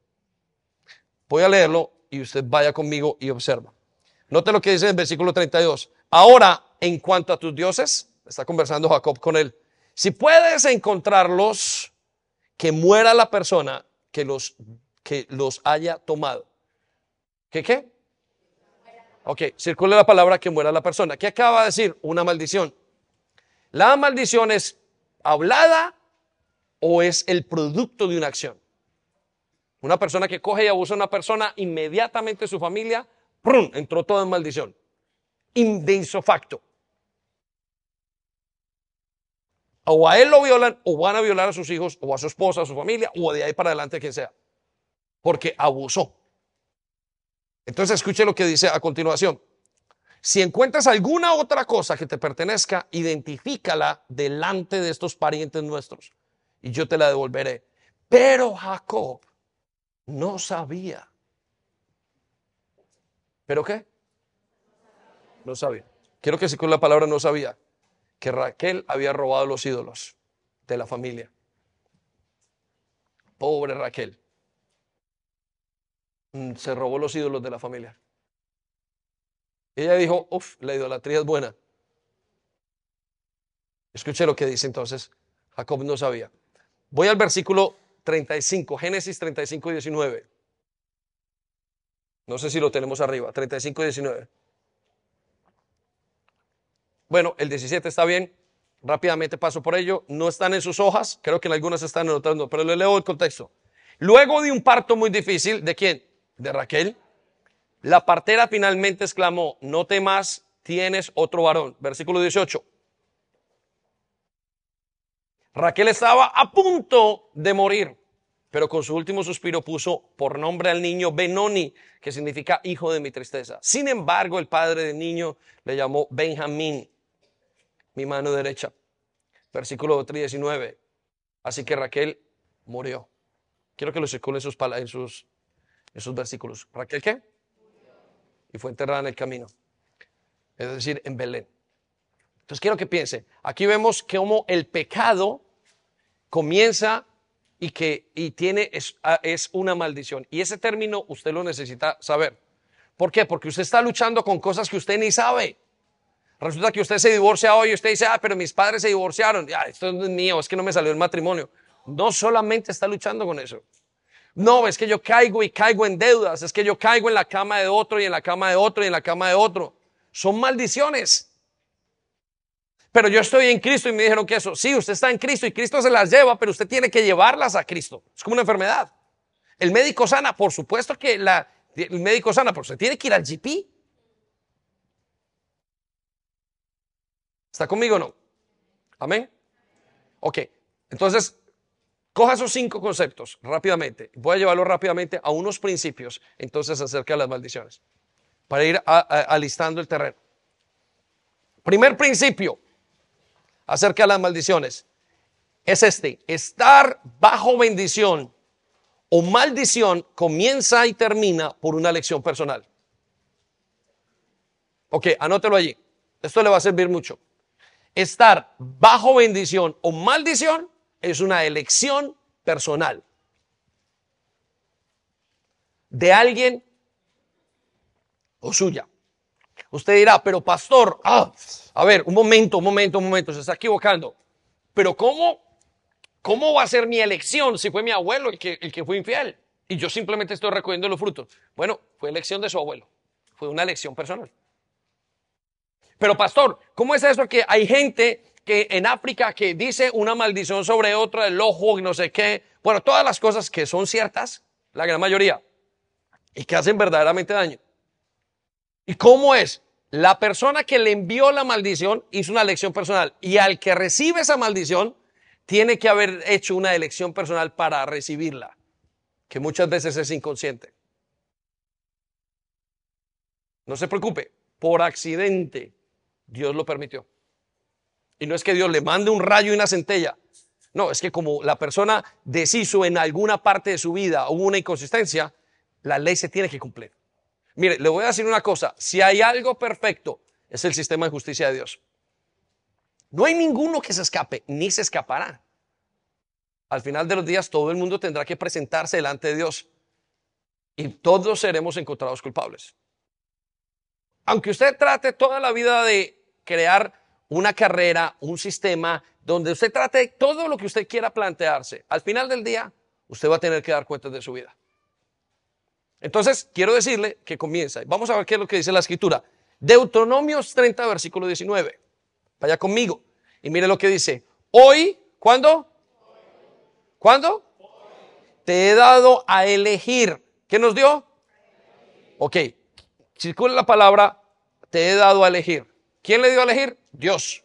Voy a leerlo y usted vaya conmigo y observa. Note lo que dice en el versículo 32. Ahora, en cuanto a tus dioses, está conversando Jacob con él, si puedes encontrarlos, que muera la persona que los que los haya tomado. ¿Qué qué? Ok, circule la palabra que muera la persona. ¿Qué acaba de decir? Una maldición. La maldición es hablada o es el producto de una acción. Una persona que coge y abusa a una persona, inmediatamente su familia, ¡prum! entró toda en maldición. De facto. O a él lo violan, o van a violar a sus hijos, o a su esposa, a su familia, o de ahí para adelante quien sea porque abusó. Entonces escuche lo que dice a continuación. Si encuentras alguna otra cosa que te pertenezca, identifícala delante de estos parientes nuestros y yo te la devolveré. Pero Jacob no sabía. ¿Pero qué? No sabía. Quiero que se con la palabra no sabía. Que Raquel había robado los ídolos de la familia. Pobre Raquel. Mm, se robó los ídolos de la familia. Ella dijo, uff, la idolatría es buena. Escuche lo que dice entonces. Jacob no sabía. Voy al versículo 35, Génesis 35 y 19. No sé si lo tenemos arriba, 35 y 19. Bueno, el 17 está bien. Rápidamente paso por ello. No están en sus hojas, creo que en algunas están anotando, pero le leo el contexto. Luego de un parto muy difícil, ¿de quién? De Raquel. La partera finalmente exclamó, no temas, tienes otro varón. Versículo 18. Raquel estaba a punto de morir, pero con su último suspiro puso por nombre al niño Benoni, que significa hijo de mi tristeza. Sin embargo, el padre del niño le llamó Benjamín, mi mano derecha. Versículo 19. Así que Raquel murió. Quiero que lo circule en sus, en en sus versículos. ¿Raquel qué? Y fue enterrada en el camino. Es decir, en Belén. Entonces quiero que piense. Aquí vemos cómo el pecado comienza y que y tiene es, es, una maldición. Y ese término usted lo necesita saber. ¿Por qué? Porque usted está luchando con cosas que usted ni sabe. Resulta que usted se divorcia hoy y usted dice, ah, pero mis padres se divorciaron. Ya, esto es mío, es que no me salió el matrimonio. No solamente está luchando con eso. No, es que yo caigo y caigo en deudas. Es que yo caigo en la cama de otro y en la cama de otro y en la cama de otro. Son maldiciones pero yo estoy en Cristo y me dijeron que eso, sí, usted está en Cristo y Cristo se las lleva, pero usted tiene que llevarlas a Cristo. Es como una enfermedad. El médico sana, por supuesto que la, el médico sana, pero usted tiene que ir al GP. ¿Está conmigo o no? Amén. Ok, entonces, coja esos cinco conceptos rápidamente. Voy a llevarlo rápidamente a unos principios, entonces, acerca de las maldiciones, para ir alistando el terreno. Primer principio, acerca de las maldiciones es este, estar bajo bendición o maldición comienza y termina por una elección personal. Ok, anótelo allí. Esto le va a servir mucho. Estar bajo bendición o maldición es una elección personal de alguien o suya. Usted dirá, pero pastor, ah, a ver, un momento, un momento, un momento, se está equivocando. Pero ¿cómo, cómo va a ser mi elección si fue mi abuelo el que, el que fue infiel? Y yo simplemente estoy recogiendo los frutos. Bueno, fue elección de su abuelo. Fue una elección personal. Pero pastor, ¿cómo es eso que hay gente que en África que dice una maldición sobre otra, el ojo y no sé qué? Bueno, todas las cosas que son ciertas, la gran mayoría, y que hacen verdaderamente daño. ¿Y cómo es? La persona que le envió la maldición hizo una elección personal y al que recibe esa maldición tiene que haber hecho una elección personal para recibirla, que muchas veces es inconsciente. No se preocupe, por accidente Dios lo permitió. Y no es que Dios le mande un rayo y una centella. No, es que como la persona deshizo en alguna parte de su vida hubo una inconsistencia, la ley se tiene que cumplir. Mire, le voy a decir una cosa, si hay algo perfecto, es el sistema de justicia de Dios. No hay ninguno que se escape, ni se escapará. Al final de los días todo el mundo tendrá que presentarse delante de Dios y todos seremos encontrados culpables. Aunque usted trate toda la vida de crear una carrera, un sistema, donde usted trate todo lo que usted quiera plantearse, al final del día usted va a tener que dar cuenta de su vida. Entonces, quiero decirle que comienza. Vamos a ver qué es lo que dice la escritura. Deuteronomios 30, versículo 19. Vaya conmigo. Y mire lo que dice. Hoy, ¿cuándo? ¿Cuándo? Te he dado a elegir. ¿Qué nos dio? Ok. Circula la palabra, te he dado a elegir. ¿Quién le dio a elegir? Dios.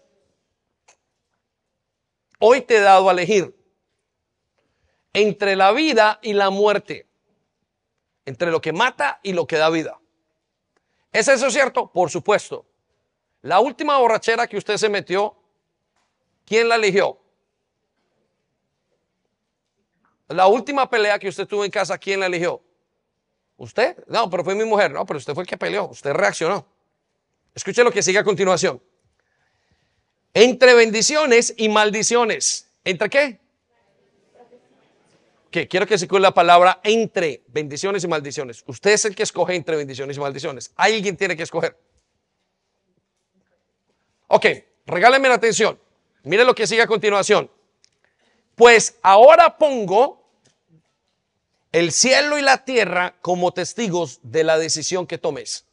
Hoy te he dado a elegir entre la vida y la muerte entre lo que mata y lo que da vida. ¿Es eso cierto? Por supuesto. La última borrachera que usted se metió, ¿quién la eligió? La última pelea que usted tuvo en casa, ¿quién la eligió? ¿Usted? No, pero fue mi mujer. No, pero usted fue el que peleó. Usted reaccionó. Escuche lo que sigue a continuación. Entre bendiciones y maldiciones. ¿Entre qué? Que quiero que se cuide la palabra entre bendiciones y maldiciones. Usted es el que escoge entre bendiciones y maldiciones. Alguien tiene que escoger. Ok, regálenme la atención. Mire lo que sigue a continuación. Pues ahora pongo el cielo y la tierra como testigos de la decisión que tomes.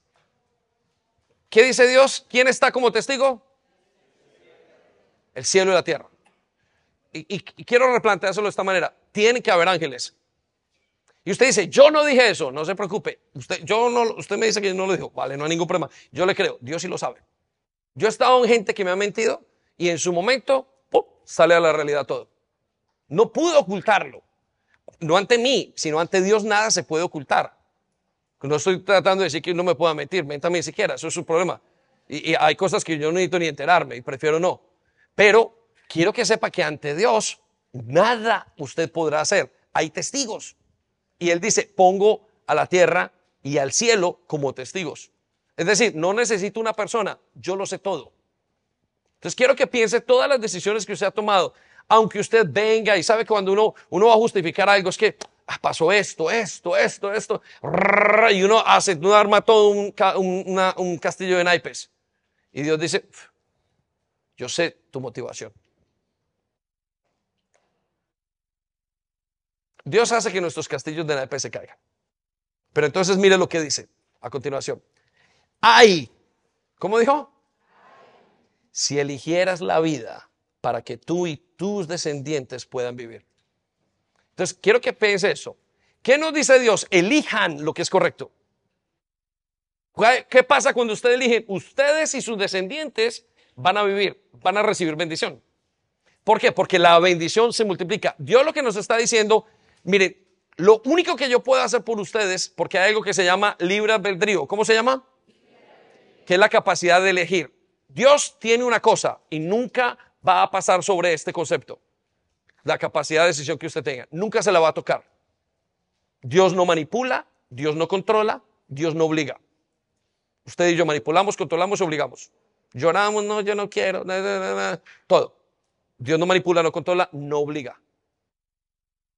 ¿Qué dice Dios? ¿Quién está como testigo? El cielo y la tierra. Y, quiero replanteárselo de esta manera. Tiene que haber ángeles. Y usted dice, yo no dije eso, no se preocupe. Usted, yo no, usted me dice que no lo dijo. Vale, no hay ningún problema. Yo le creo, Dios sí lo sabe. Yo he estado en gente que me ha mentido y en su momento sale a la realidad todo. No pude ocultarlo. No ante mí, sino ante Dios nada se puede ocultar. No estoy tratando de decir que no me pueda mentir, méntame siquiera, eso es su problema. Y, y, hay cosas que yo no necesito ni enterarme y prefiero no. Pero quiero que sepa que ante Dios nada usted podrá hacer. Hay testigos. Y Él dice, pongo a la tierra y al cielo como testigos. Es decir, no necesito una persona, yo lo sé todo. Entonces quiero que piense todas las decisiones que usted ha tomado, aunque usted venga y sabe que cuando uno, uno va a justificar algo es que ah, pasó esto, esto, esto, esto, y uno hace, uno arma todo un, un castillo de naipes. Y Dios dice, yo sé tu motivación. Dios hace que nuestros castillos de naipes se caigan. Pero entonces mire lo que dice a continuación. Ay, ¿cómo dijo? Si eligieras la vida para que tú y tus descendientes puedan vivir. Entonces, quiero que piense eso. ¿Qué nos dice Dios? Elijan lo que es correcto. ¿Qué pasa cuando ustedes eligen? Ustedes y sus descendientes van a vivir, van a recibir bendición. ¿Por qué? Porque la bendición se multiplica. Dios lo que nos está diciendo, miren, lo único que yo puedo hacer por ustedes, porque hay algo que se llama libre albedrío. ¿Cómo se llama? que es la capacidad de elegir. Dios tiene una cosa y nunca va a pasar sobre este concepto. La capacidad de decisión que usted tenga. Nunca se la va a tocar. Dios no manipula, Dios no controla, Dios no obliga. Usted y yo manipulamos, controlamos, obligamos. Lloramos, no, yo no quiero, todo. Dios no manipula, no controla, no obliga.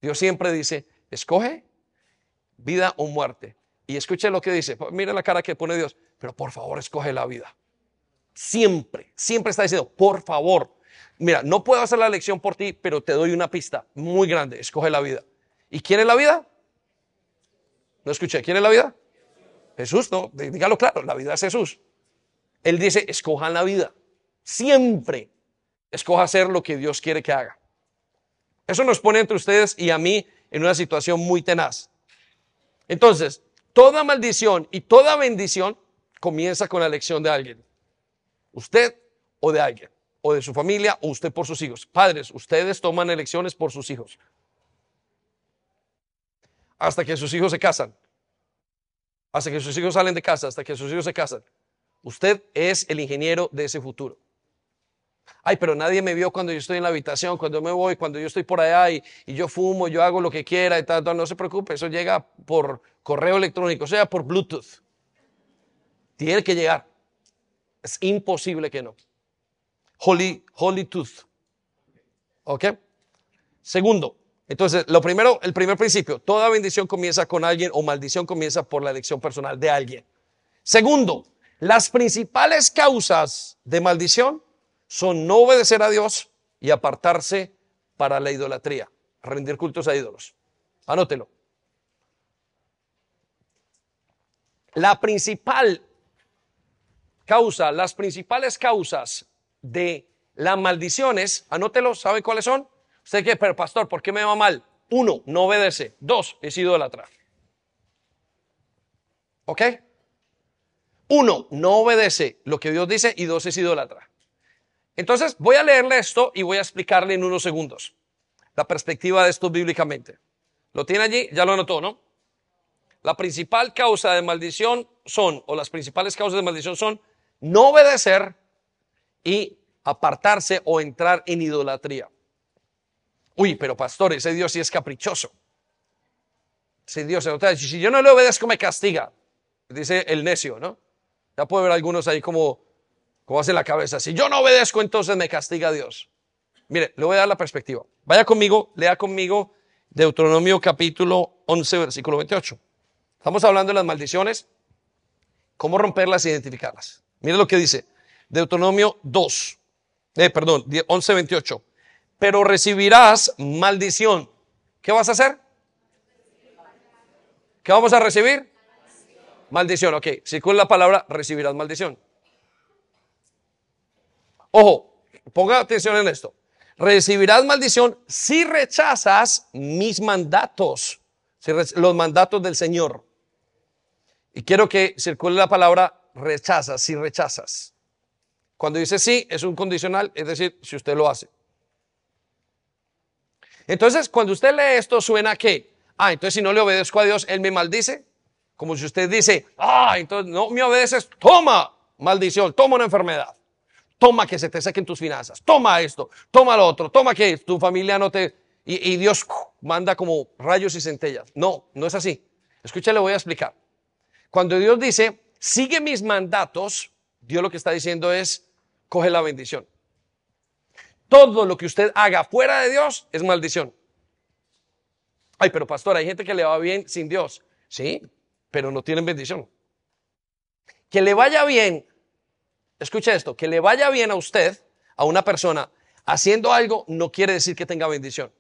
Dios siempre dice, escoge vida o muerte. Y escuche lo que dice. Mira la cara que pone Dios pero por favor escoge la vida. Siempre, siempre está diciendo, por favor. Mira, no puedo hacer la elección por ti, pero te doy una pista muy grande, escoge la vida. ¿Y quién es la vida? No escuché, ¿quién es la vida? Jesús, no, dígalo claro, la vida es Jesús. Él dice, escojan la vida. Siempre escoja hacer lo que Dios quiere que haga. Eso nos pone entre ustedes y a mí en una situación muy tenaz. Entonces, toda maldición y toda bendición comienza con la elección de alguien. Usted o de alguien, o de su familia, o usted por sus hijos. Padres, ustedes toman elecciones por sus hijos. Hasta que sus hijos se casan. Hasta que sus hijos salen de casa, hasta que sus hijos se casan. Usted es el ingeniero de ese futuro. Ay, pero nadie me vio cuando yo estoy en la habitación, cuando me voy, cuando yo estoy por allá y, yo fumo, yo hago lo que quiera y tal, No se preocupe, eso llega por correo electrónico, o sea, por Bluetooth. Tiene que llegar. Es imposible que no. Holy, holy tooth. ¿Ok? Segundo, entonces, lo primero, el primer principio, toda bendición comienza con alguien o maldición comienza por la elección personal de alguien. Segundo, las principales causas de maldición son no obedecer a Dios y apartarse para la idolatría, rendir cultos a ídolos. Anótelo. La principal causa, las principales causas de las maldiciones, anótelo, ¿sabe cuáles son? Usted que, pero pastor, ¿por qué me va mal? Uno, no obedece. Dos, es idólatra. ¿Ok? Uno, no obedece lo que Dios dice y dos, es idólatra. Entonces, voy a leerle esto y voy a explicarle en unos segundos la perspectiva de esto bíblicamente. ¿Lo tiene allí? Ya lo anotó, ¿no? La principal causa de maldición son, o las principales causas de maldición son no obedecer y apartarse o entrar en idolatría. Uy, pero pastor, ese Dios sí es caprichoso. Ese Dios, si yo no le obedezco me castiga, dice el necio, ¿no? Ya puede ver algunos ahí como, ¿Cómo hace la cabeza? Si yo no obedezco, entonces me castiga Dios. Mire, le voy a dar la perspectiva. Vaya conmigo, lea conmigo Deuteronomio capítulo 11, versículo 28. Estamos hablando de las maldiciones, cómo romperlas e identificarlas. Mire lo que dice Deuteronomio 2, eh, perdón, 11, 28. Pero recibirás maldición. ¿Qué vas a hacer? ¿Qué vamos a recibir? Maldición, ok. Si la palabra recibirás maldición. Ojo, ponga atención en esto. Recibirás maldición si rechazas mis mandatos, los mandatos del Señor. Y quiero que circule la palabra rechazas, si rechazas. Cuando dice sí, es un condicional, es decir, si usted lo hace. Entonces, cuando usted lee esto, suena que, ah, entonces si no le obedezco a Dios, Él me maldice. Como si usted dice, ah, entonces no me obedeces, toma maldición, toma una enfermedad. Toma que se te sequen tus finanzas. Toma esto. Toma lo otro. Toma que tu familia no te... Y, Dios manda como rayos y centellas. No, no es así. Escucha, le voy a explicar. Cuando Dios dice, sigue mis mandatos, Dios lo que está diciendo es, coge la bendición. Todo lo que usted haga fuera de Dios es maldición. Ay, pero pastor, hay gente que le va bien sin Dios. Sí, pero no tienen bendición. Que le vaya bien escuche esto, que le vaya bien a usted, a una persona, haciendo algo no quiere decir que tenga bendición.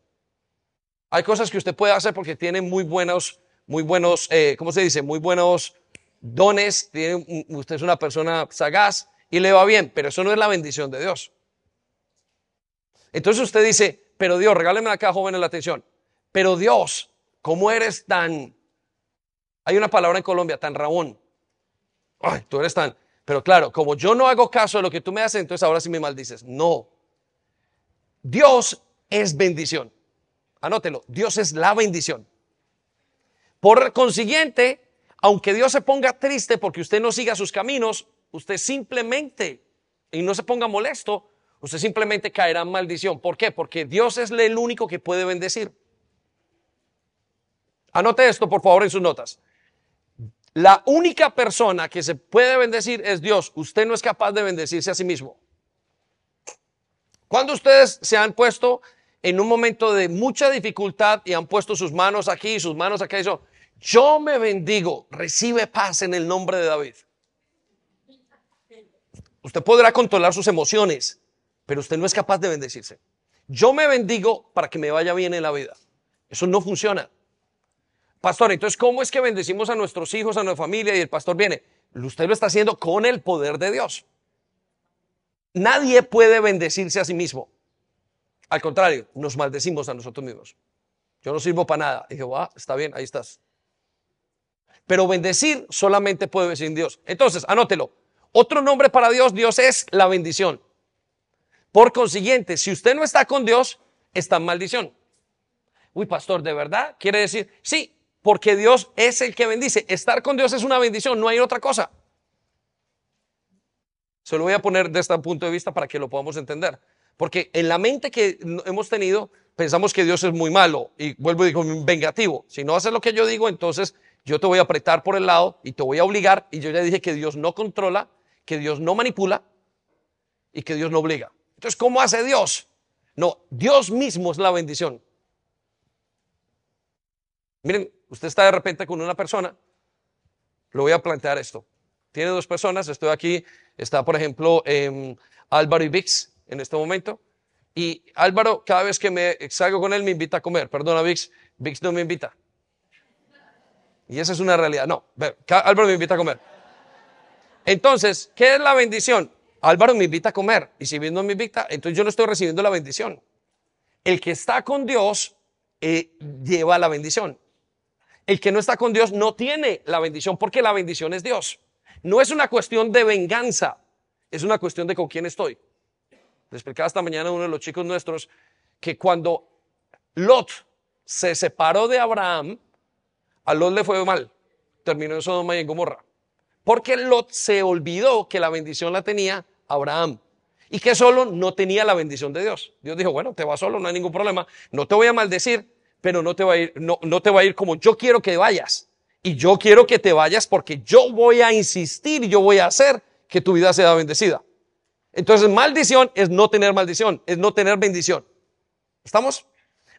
Hay cosas que usted puede hacer porque tiene muy buenos, muy buenos, eh, ¿cómo se dice? Muy buenos dones, tiene, usted es una persona sagaz y le va bien, pero eso no es la bendición de Dios. Entonces usted dice, pero Dios, regáleme acá, jóvenes, la atención. Pero Dios, ¿cómo eres tan... Hay una palabra en Colombia, tan rabón. Ay, tú eres tan... Pero claro, como yo no hago caso de lo que tú me haces, entonces ahora sí me maldices. No. Dios es bendición. Anótelo, Dios es la bendición. Por consiguiente, aunque Dios se ponga triste porque usted no siga sus caminos, usted simplemente, y no se ponga molesto, usted simplemente caerá en maldición. ¿Por qué? Porque Dios es el único que puede bendecir. Anote esto, por favor, en sus notas. La única persona que se puede bendecir es Dios. Usted no es capaz de bendecirse a sí mismo. Cuando ustedes se han puesto en un momento de mucha dificultad y han puesto sus manos aquí y sus manos acá y eso, yo me bendigo, recibe paz en el nombre de David. Usted podrá controlar sus emociones, pero usted no es capaz de bendecirse. Yo me bendigo para que me vaya bien en la vida. Eso no funciona. Pastor, entonces, ¿cómo es que bendecimos a nuestros hijos, a nuestra familia y el pastor viene? Usted lo está haciendo con el poder de Dios. Nadie puede bendecirse a sí mismo. Al contrario, nos maldecimos a nosotros mismos. Yo no sirvo para nada. dije, ah, está bien, ahí estás. Pero bendecir solamente puede decir Dios. Entonces, anótelo. Otro nombre para Dios, Dios es la bendición. Por consiguiente, si usted no está con Dios, está en maldición. Uy, pastor, ¿de verdad? Quiere decir, sí, porque Dios es el que bendice. Estar con Dios es una bendición, no hay otra cosa. Se lo voy a poner desde este punto de vista para que lo podamos entender. Porque en la mente que hemos tenido, pensamos que Dios es muy malo. Y vuelvo y digo, vengativo. Si no haces lo que yo digo, entonces yo te voy a apretar por el lado y te voy a obligar. Y yo ya dije que Dios no controla, que Dios no manipula y que Dios no obliga. Entonces, ¿cómo hace Dios? No, Dios mismo es la bendición. Miren, usted está de repente con una persona, lo voy a plantear esto. Tiene dos personas, estoy aquí, está por ejemplo em, Álvaro y Vix en este momento. Y Álvaro, cada vez que me salgo con él, me invita a comer. Perdona, Vix, Vix no me invita. Y esa es una realidad. No, Álvaro me invita a comer. Entonces, ¿qué es la bendición? Álvaro me invita a comer. Y si bien no me invita, entonces yo no estoy recibiendo la bendición. El que está con Dios eh, lleva la bendición. El que no está con Dios no tiene la bendición porque la bendición es Dios. No es una cuestión de venganza, es una cuestión de con quién estoy. Le explicaba esta mañana a uno de los chicos nuestros que cuando Lot se separó de Abraham, a Lot le fue mal. Terminó en Sodoma y en Gomorra. Porque Lot se olvidó que la bendición la tenía Abraham y que solo no tenía la bendición de Dios. Dios dijo, bueno, te vas solo, no hay ningún problema, no te voy a maldecir, pero no te va a ir, no, no te va a ir como yo quiero que vayas. Y yo quiero que te vayas porque yo voy a insistir, yo voy a hacer que tu vida sea bendecida. Entonces, maldición es no tener maldición, es no tener bendición. ¿Estamos?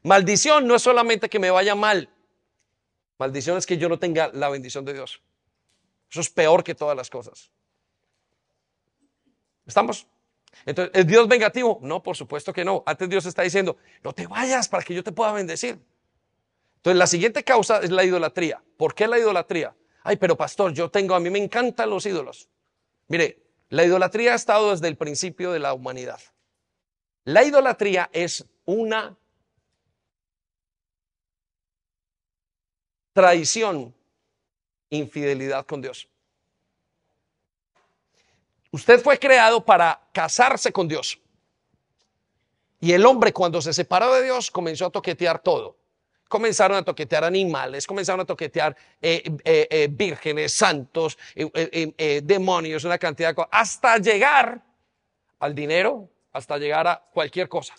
Maldición no es solamente que me vaya mal. Maldición es que yo no tenga la bendición de Dios. Eso es peor que todas las cosas. ¿Estamos? Entonces, ¿es Dios vengativo? No, por supuesto que no. Antes Dios está diciendo, no te vayas para que yo te pueda bendecir. Entonces, la siguiente causa es la idolatría. ¿Por qué la idolatría? Ay, pero pastor, yo tengo, a mí me encantan los ídolos. Mire, la idolatría ha estado desde el principio de la humanidad. La idolatría es una traición, infidelidad con Dios. Usted fue creado para casarse con Dios. Y el hombre cuando se separó de Dios comenzó a toquetear todo. Comenzaron a toquetear animales, comenzaron a toquetear eh, eh, eh, vírgenes, santos, demonios, una cantidad de cosas, hasta llegar al dinero, hasta llegar a cualquier cosa.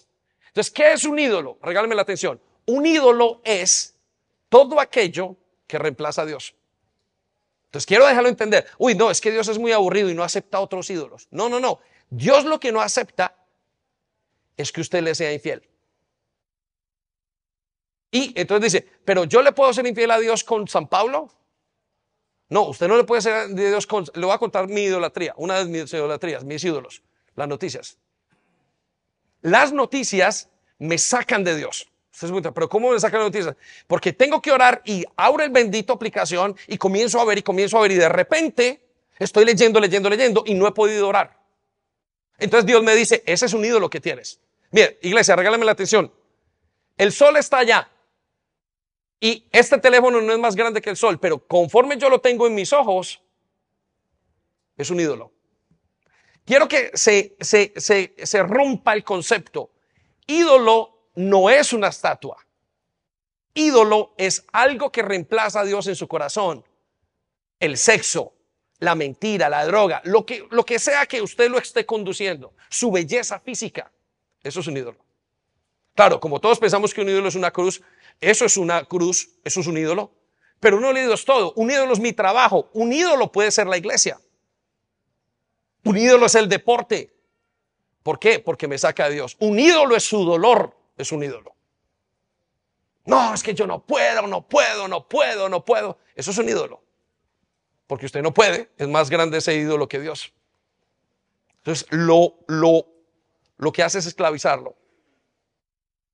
Entonces, ¿qué es un ídolo? Regálame la atención. Un ídolo es todo aquello que reemplaza a Dios. Entonces quiero dejarlo entender. Uy, no, es que Dios es muy aburrido y no acepta otros ídolos. No, no, no. Dios lo que no acepta es que usted le sea infiel. Y entonces dice, pero yo le puedo ser infiel a Dios con San Pablo. No, usted no le puede ser de Dios con... Le voy a contar mi idolatría, una de mis idolatrías, mis ídolos, las noticias. Las noticias me sacan de Dios pero ¿cómo me sacan noticias? Porque tengo que orar y abro el bendito aplicación y comienzo a ver y comienzo a ver y de repente estoy leyendo, leyendo, leyendo y no he podido orar. Entonces Dios me dice, ese es un ídolo que tienes. Mire, iglesia, regálame la atención. El sol está allá y este teléfono no es más grande que el sol, pero conforme yo lo tengo en mis ojos, es un ídolo. Quiero que se, se, se, se rompa el concepto. Ídolo no es una estatua. Ídolo es algo que reemplaza a Dios en su corazón. El sexo, la mentira, la droga, lo que, lo que sea que usted lo esté conduciendo, su belleza física, eso es un ídolo. Claro, como todos pensamos que un ídolo es una cruz, eso es una cruz, eso es un ídolo, pero un ídolo es todo. Un ídolo es mi trabajo, un ídolo puede ser la iglesia. Un ídolo es el deporte. ¿Por qué? Porque me saca de Dios. Un ídolo es su dolor es un ídolo. No, es que yo no puedo, no puedo, no puedo, no puedo. Eso es un ídolo. Porque usted no puede, es más grande ese ídolo que Dios. Entonces, lo, lo, lo que hace es esclavizarlo.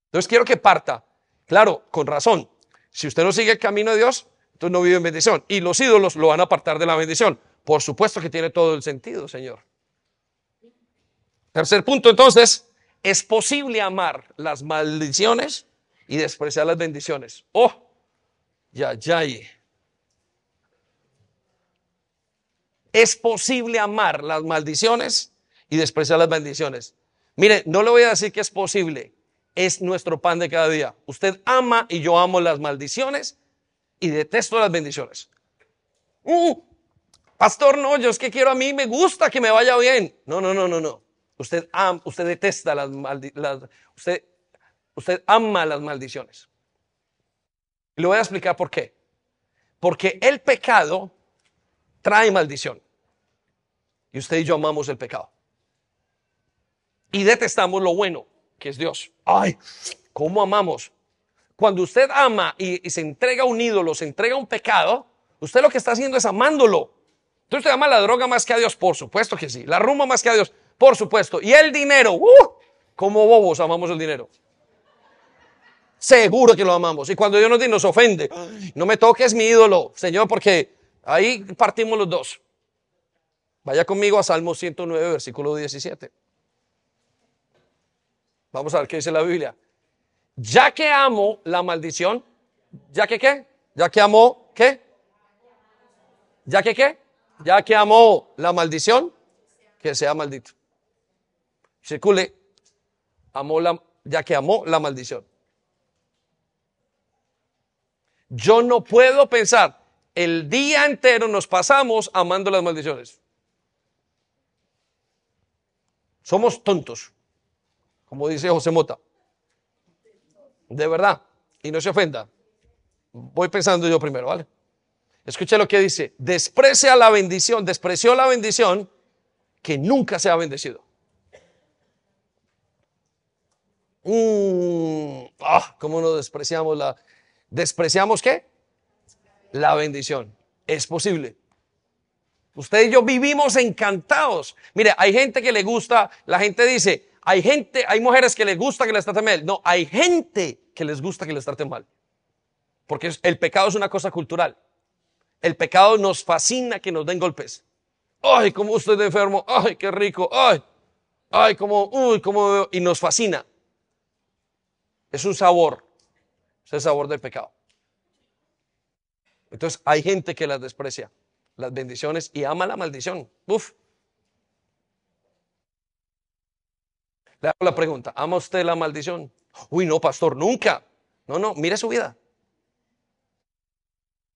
Entonces, quiero que parta, claro, con razón. Si usted no sigue el camino de Dios, entonces no vive en bendición. Y los ídolos lo van a apartar de la bendición. Por supuesto que tiene todo el sentido, Señor. Tercer punto, entonces, es posible amar las maldiciones y despreciar las bendiciones. Oh, ya, ya. Es posible amar las maldiciones y despreciar las bendiciones. Mire, no le voy a decir que es posible, es nuestro pan de cada día. Usted ama y yo amo las maldiciones y detesto las bendiciones. Uh, pastor, no, yo es que quiero a mí, me gusta que me vaya bien. No, no, no, no, no. Usted, ama, usted detesta las, maldiciones. usted, usted ama las maldiciones. Y le voy a explicar por qué. Porque el pecado trae maldición. Y usted y yo amamos el pecado. Y detestamos lo bueno, que es Dios. Ay, ¿cómo amamos? Cuando usted ama y, y se entrega a un ídolo, se entrega a un pecado, usted lo que está haciendo es amándolo. Entonces usted ama la droga más que a Dios, por supuesto que sí. La rumba más que a Dios, por supuesto. Y el dinero, uh, como bobos amamos el dinero. Seguro que lo amamos. Y cuando Dios nos nos ofende, no me toques mi ídolo, Señor, porque ahí partimos los dos. Vaya conmigo a Salmo 109, versículo 17. Vamos a ver qué dice la Biblia. Ya que amo la maldición, ya que qué, ya que amo, ¿qué? Ya que qué, ya que amo la maldición, que sea maldito circule, amó la, ya que amó la maldición. Yo no puedo pensar, el día entero nos pasamos amando las maldiciones. Somos tontos, como dice José Mota. De verdad, y no se ofenda. Voy pensando yo primero, ¿vale? Escuche lo que dice, desprecia la bendición, despreció la bendición que nunca se ha bendecido. Mm, ah, ¿Cómo nos despreciamos la... ¿Despreciamos qué? La bendición. Es posible. Usted y yo vivimos encantados. Mire, hay gente que le gusta, la gente dice, hay gente, hay mujeres que les gusta que les traten mal. No, hay gente que les gusta que les traten mal. Porque el pecado es una cosa cultural. El pecado nos fascina que nos den golpes. Ay, cómo usted enfermo. Ay, qué rico. Ay, ay, como, uy, como, y nos fascina. Es un sabor. Es el sabor del pecado. Entonces hay gente que las desprecia, las bendiciones, y ama la maldición. Uf. Le hago la pregunta, ¿ama usted la maldición? Uy, no, pastor, nunca. No, no, mire su vida.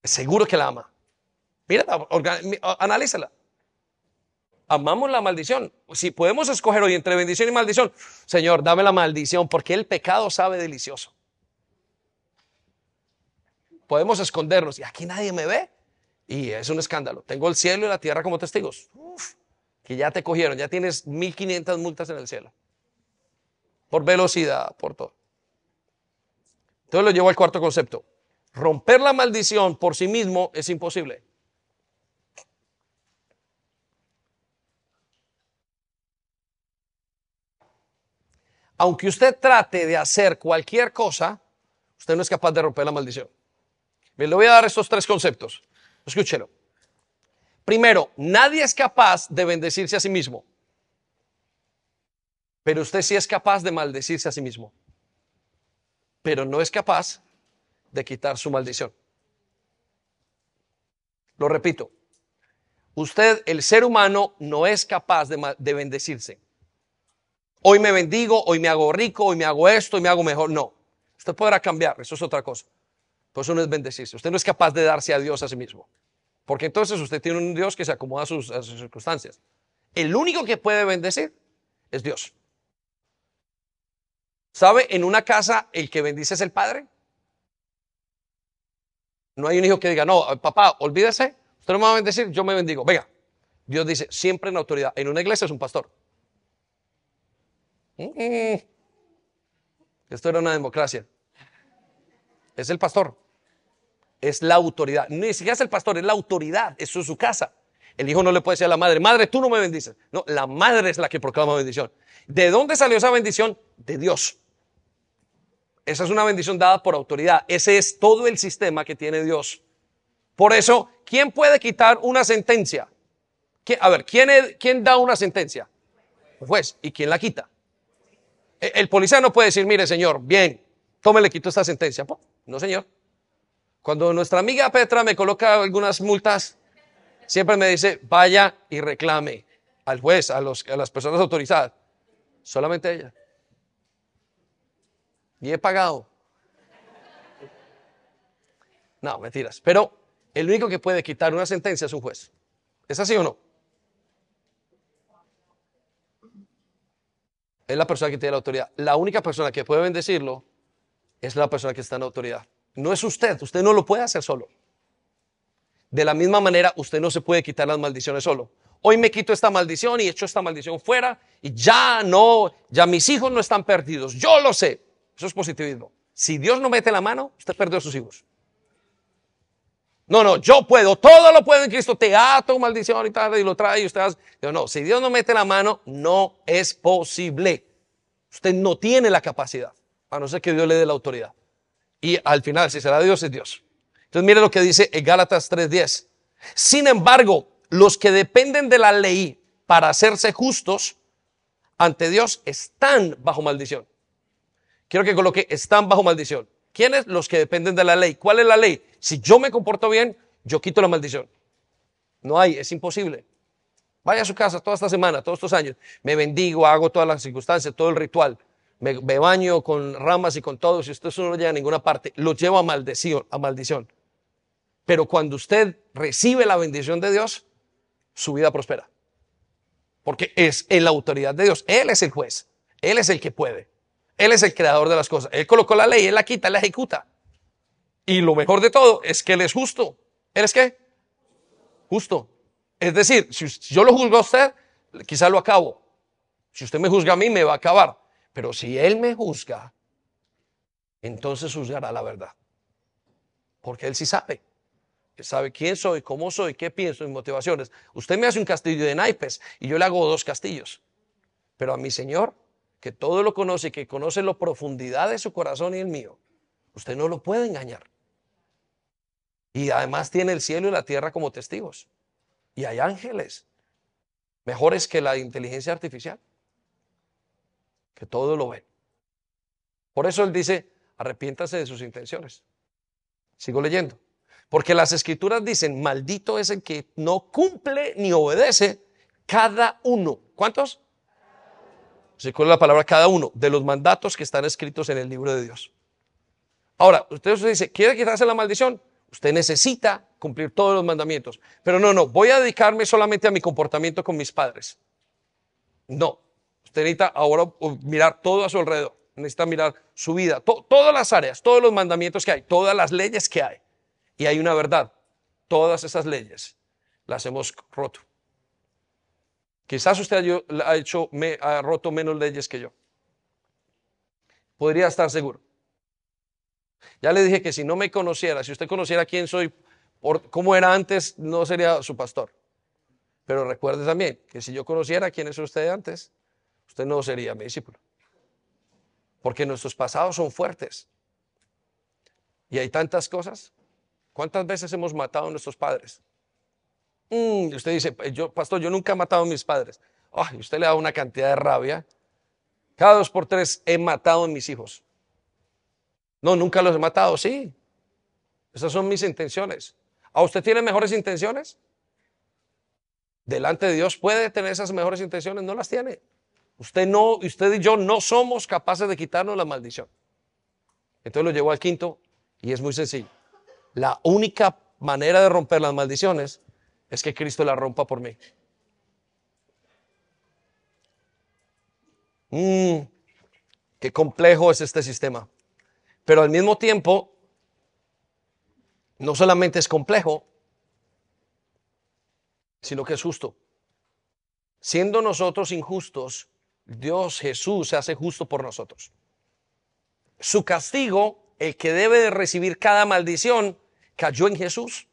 Seguro que la ama. Mira, analízala. Amamos la maldición. Si podemos escoger hoy entre bendición y maldición, Señor, dame la maldición, porque el pecado sabe delicioso. Podemos escondernos y aquí nadie me ve. Y es un escándalo. Tengo el cielo y la tierra como testigos. que ya te cogieron, ya tienes 1500 multas en el cielo. Por velocidad, por todo. Entonces lo llevo al cuarto concepto. Romper la maldición por sí mismo es imposible. Aunque usted trate de hacer cualquier cosa, usted no es capaz de romper la maldición. Me le voy a dar estos tres conceptos. Escúchelo. Primero, nadie es capaz de bendecirse a sí mismo. Pero usted sí es capaz de maldecirse a sí mismo. Pero no es capaz de quitar su maldición. Lo repito. Usted, el ser humano, no es capaz de bendecirse. Hoy me bendigo, hoy me hago rico, hoy me hago esto, hoy me hago mejor. No. Usted podrá cambiar, eso es otra cosa. Pues eso no es bendecirse. Usted no es capaz de darse a Dios a sí mismo. Porque entonces usted tiene un Dios que se acomoda a sus, circunstancias. El único que puede bendecir es Dios. ¿Sabe? En una casa el que bendice es el padre. No hay un hijo que diga, no, papá, olvídese, usted no me va a bendecir, yo me bendigo. Venga, Dios dice, siempre en autoridad. En una iglesia es un pastor. Mm. Esto era una democracia. Es el pastor es la autoridad. Ni siquiera es el pastor, es la autoridad. Eso es su casa. El hijo no le puede decir a la madre, madre, tú no me bendices. No, la madre es la que proclama bendición. ¿De dónde salió esa bendición? De Dios. Esa es una bendición dada por autoridad. Ese es todo el sistema que tiene Dios. Por eso, ¿quién puede quitar una sentencia? A ver, ¿quién, ¿quién da una sentencia? El juez. ¿Y quién la quita? E, el policía no puede decir, mire, señor, bien, tome, le quito esta sentencia. No, señor. Cuando nuestra amiga Petra me coloca algunas multas, siempre me dice, vaya y reclame al juez, a, los, a las personas autorizadas. Solamente ella. Y he pagado. No, mentiras. Pero el único que puede quitar una sentencia es un juez. ¿Es así o no? Es la persona que tiene la autoridad. La única persona que puede bendecirlo es la persona que está en autoridad. No es usted, usted no lo puede hacer solo. De la misma manera, usted no se puede quitar las maldiciones solo. Hoy me quito esta maldición y echo esta maldición fuera y ya no, ya mis hijos no están perdidos. Yo lo sé. Eso es positivismo. Si Dios no mete la mano, usted perdió a sus hijos. No, no, yo puedo, todo lo puedo en Cristo, te ato maldición y y lo trae y usted hace. no, si Dios no mete la mano, no es posible. Usted no tiene la capacidad, a no ser que Dios le dé la autoridad. Y al final, si será Dios, es Dios. Entonces mire lo que dice en Gálatas 3:10. Sin embargo, los que dependen de la ley para hacerse justos ante Dios están bajo maldición. Quiero que coloque, están bajo maldición. ¿Quiénes? Los que dependen de la ley. ¿Cuál es la ley? Si yo me comporto bien, yo quito la maldición. No hay, es imposible. Vaya a su casa toda esta semana, todos estos años. Me bendigo, hago todas las circunstancias, todo el ritual me, baño con ramas y con todo, si usted no llega a ninguna parte, lo llevo a maldición, a maldición. Pero cuando usted recibe la bendición de Dios, su vida prospera. Porque es en la autoridad de Dios. Él es el juez. Él es el que puede. Él es el creador de las cosas. Él colocó la ley, Él la quita, Él la ejecuta. Y lo mejor de todo es que Él es justo. ¿Él es qué? Justo. Es decir, si yo lo juzgo a usted, quizá lo acabo. Si usted me juzga a mí, me va a acabar. Pero si Él me juzga, entonces juzgará la verdad. Porque Él sí sabe. Él sabe quién soy, cómo soy, qué pienso, mis motivaciones. Usted me hace un castillo de naipes y yo le hago dos castillos. Pero a mi Señor, que todo lo conoce y que conoce la profundidad de su corazón y el mío, usted no lo puede engañar. Y además tiene el cielo y la tierra como testigos. Y hay ángeles mejores que la inteligencia artificial, que todo lo ven. Por eso él dice, arrepiéntase de sus intenciones. Sigo leyendo. Porque las escrituras dicen, maldito es el que no cumple ni obedece cada uno. ¿Cuántos? Se la palabra cada uno de los mandatos que están escritos en el libro de Dios. Ahora, usted dice, ¿quiere quitarse la maldición? Usted necesita cumplir todos los mandamientos. Pero no, no, voy a dedicarme solamente a mi comportamiento con mis padres. No, usted necesita ahora mirar todo a su alrededor. Necesita mirar su vida, todas las áreas, todos los mandamientos que hay, todas las leyes que hay. Y hay una verdad. Todas esas leyes las hemos roto. Quizás usted ha hecho, ha roto menos leyes que yo. Podría estar seguro. Ya le dije que si no me conociera, si usted conociera quién soy, por, cómo era antes, no sería su pastor. Pero recuerde también que si yo conociera quién es usted antes, usted no sería mi discípulo. Porque nuestros pasados son fuertes. Y hay tantas cosas. ¿Cuántas veces hemos matado a nuestros padres? Mm, usted dice, yo, pastor, yo nunca he matado a mis padres. Ay, usted le da una cantidad de rabia. Cada dos por tres he matado a mis hijos. No, nunca los he matado, sí. Esas son mis intenciones. ¿A usted tiene mejores intenciones? Delante de Dios puede tener esas mejores intenciones, no las tiene. Usted no, usted y yo no somos capaces de quitarnos la maldición. Entonces lo llevó al quinto y es muy sencillo. La única manera de romper las maldiciones es que Cristo la rompa por mí. Mm, qué complejo es este sistema. Pero al mismo tiempo, no solamente es complejo, sino que es justo. Siendo nosotros injustos, Dios Jesús se hace justo por nosotros. Su castigo, el que debe de recibir cada maldición, cayó en Jesús.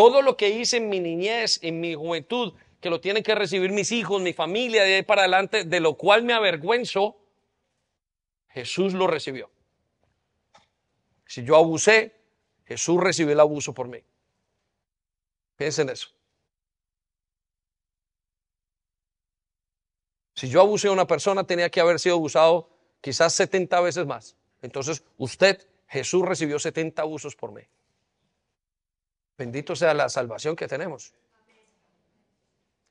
Todo lo que hice en mi niñez, en mi juventud, que lo tienen que recibir mis hijos, mi familia, de ahí para adelante, de lo cual me avergüenzo, Jesús lo recibió. Si yo abusé, Jesús recibió el abuso por mí. Piensen en eso. Si yo abusé a una persona, tenía que haber sido abusado quizás 70 veces más. Entonces, usted, Jesús recibió 70 abusos por mí. Bendito sea la salvación que tenemos.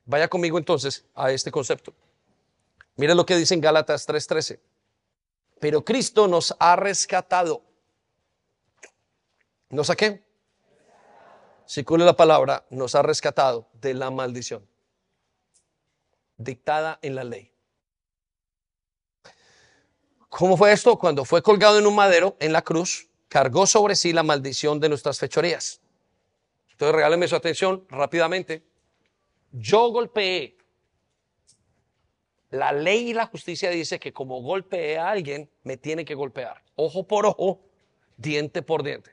Vaya conmigo entonces a este concepto. Mire lo que dice en Gálatas 3:13. Pero Cristo nos ha rescatado ¿Nos a qué? Si cule la palabra, nos ha rescatado de la maldición dictada en la ley. ¿Cómo fue esto? Cuando fue colgado en un madero en la cruz, cargó sobre sí la maldición de nuestras fechorías. Entonces regáleme su atención rápidamente. Yo golpeé. La ley y la justicia dice que como golpeé a alguien, me tiene que golpear. Ojo por ojo, diente por diente.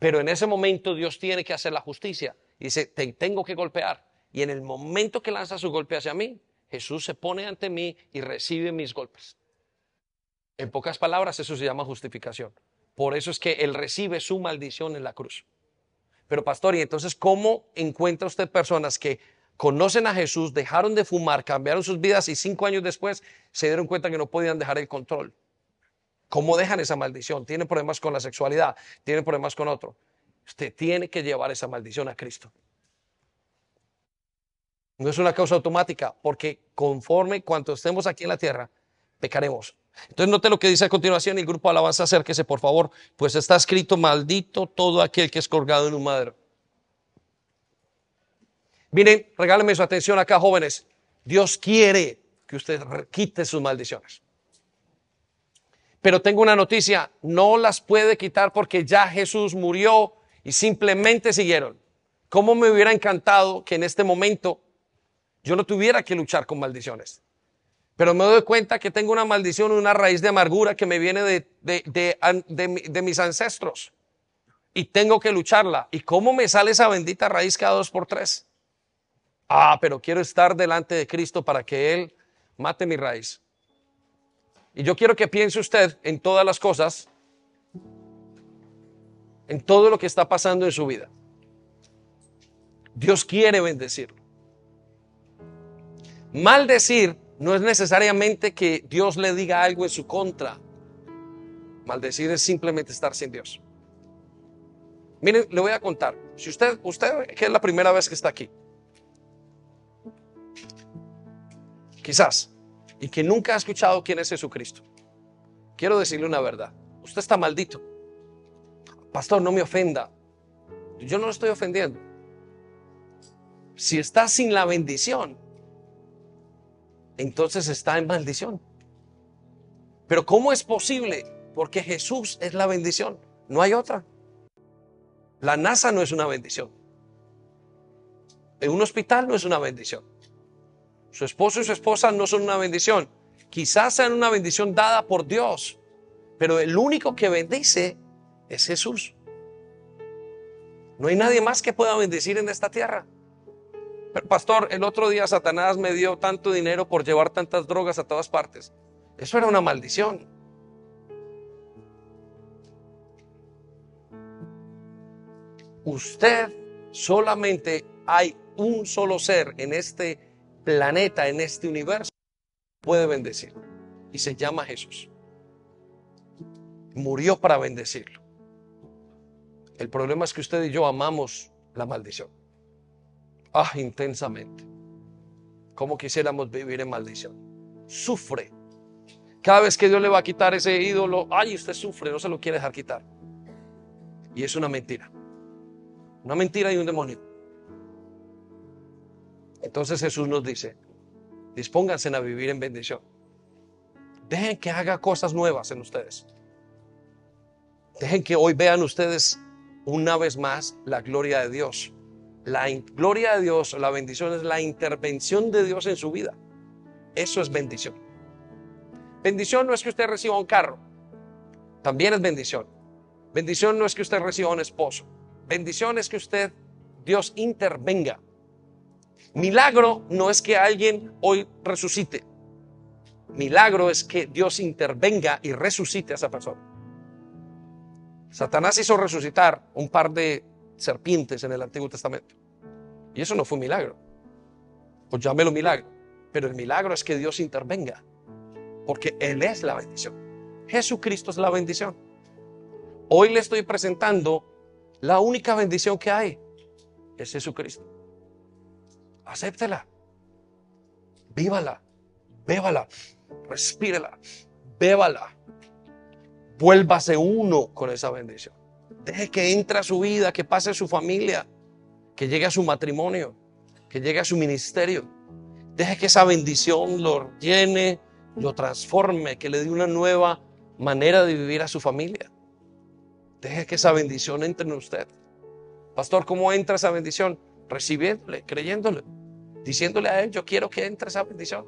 Pero en ese momento Dios tiene que hacer la justicia. Dice, te tengo que golpear. Y en el momento que lanza su golpe hacia mí, Jesús se pone ante mí y recibe mis golpes. En pocas palabras, eso se llama justificación. Por eso es que Él recibe su maldición en la cruz. Pero pastor, ¿y entonces cómo encuentra usted personas que conocen a Jesús, dejaron de fumar, cambiaron sus vidas y cinco años después se dieron cuenta que no podían dejar el control? ¿Cómo dejan esa maldición? Tienen problemas con la sexualidad, tienen problemas con otro. Usted tiene que llevar esa maldición a Cristo. No es una causa automática, porque conforme cuanto estemos aquí en la tierra, pecaremos. Entonces note lo que dice a continuación el grupo alabanza, acérquese por favor, pues está escrito, maldito todo aquel que es colgado en un madero. Miren, regálenme su atención acá, jóvenes. Dios quiere que usted quite sus maldiciones. Pero tengo una noticia, no las puede quitar porque ya Jesús murió y simplemente siguieron. ¿Cómo me hubiera encantado que en este momento yo no tuviera que luchar con maldiciones? Pero me doy cuenta que tengo una maldición, una raíz de amargura que me viene de, de, de, mis ancestros. Y tengo que lucharla. ¿Y cómo me sale esa bendita raíz cada dos por tres? Ah, pero quiero estar delante de Cristo para que Él mate mi raíz. Y yo quiero que piense usted en todas las cosas, en todo lo que está pasando en su vida. Dios quiere bendecirlo. Maldecir no es necesariamente que Dios le diga algo en su contra. Maldecir es simplemente estar sin Dios. Miren, le voy a contar. Si usted, usted es la primera vez que está aquí, quizás, y que nunca ha escuchado quién es Jesucristo, quiero decirle una verdad. Usted está maldito. Pastor, no me ofenda. Yo no lo estoy ofendiendo. Si está sin la bendición, entonces está en maldición. Pero ¿cómo es posible? Porque Jesús es la bendición. No hay otra. La NASA no es una bendición. En un hospital no es una bendición. Su esposo y su esposa no son una bendición. Quizás sean una bendición dada por Dios, pero el único que bendice es Jesús. No hay nadie más que pueda bendecir en esta tierra. Pastor, el otro día Satanás me dio tanto dinero por llevar tantas drogas a todas partes. Eso era una maldición. Usted solamente hay un solo ser en este planeta, en este universo, puede bendecir. Y se llama Jesús. Murió para bendecirlo. El problema es que usted y yo amamos la maldición. Ah, intensamente. Como quisiéramos vivir en maldición. Sufre. Cada vez que Dios le va a quitar ese ídolo, ay, usted sufre, no se lo quiere dejar quitar. Y es una mentira. Una mentira y un demonio. Entonces Jesús nos dice, dispónganse a vivir en bendición. Dejen que haga cosas nuevas en ustedes. Dejen que hoy vean ustedes una vez más la gloria de Dios. La gloria de Dios, la bendición es la intervención de Dios en su vida. Eso es bendición. Bendición no es que usted reciba un carro. También es bendición. Bendición no es que usted reciba un esposo. Bendición es que usted, Dios intervenga Milagro no es que alguien hoy resucite. Milagro es que Dios intervenga y resucite a esa persona. Satanás hizo resucitar un par de serpientes en el Antiguo Testamento. Y eso no fue un milagro. Pues llámelo milagro. Pero el milagro es que Dios intervenga. Porque Él es la bendición. Jesucristo es la bendición. Hoy le estoy presentando la única bendición que hay. Es Jesucristo acéptela, vívala, bébala, respírela, bébala. Vuélvase uno con esa bendición. Deje que entre a su vida, que pase a su familia, que llegue a su matrimonio, que llegue a su ministerio. Deje que esa bendición lo llene, lo transforme, que le dé una nueva manera de vivir a su familia. Deje que esa bendición entre en usted. Pastor, ¿cómo entra esa bendición? Recibiéndole, creyéndole diciéndole a Él, yo quiero que entre esa bendición.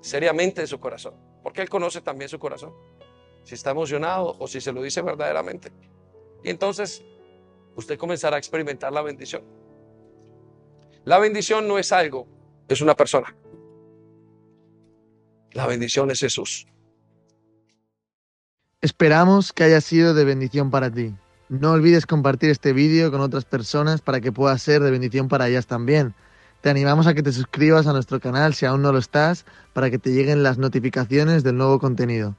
Seriamente de su corazón, porque Él conoce también su corazón, si está emocionado o si se lo dice verdaderamente. Y entonces usted comenzará a experimentar la bendición. La bendición no es algo, es una persona. La bendición es Jesús. Esperamos que haya sido de bendición para ti. No olvides compartir este vídeo con otras personas para que pueda ser de bendición para ellas también. Te animamos a que te suscribas a nuestro canal si aún no lo estás, para que te lleguen las notificaciones del nuevo contenido.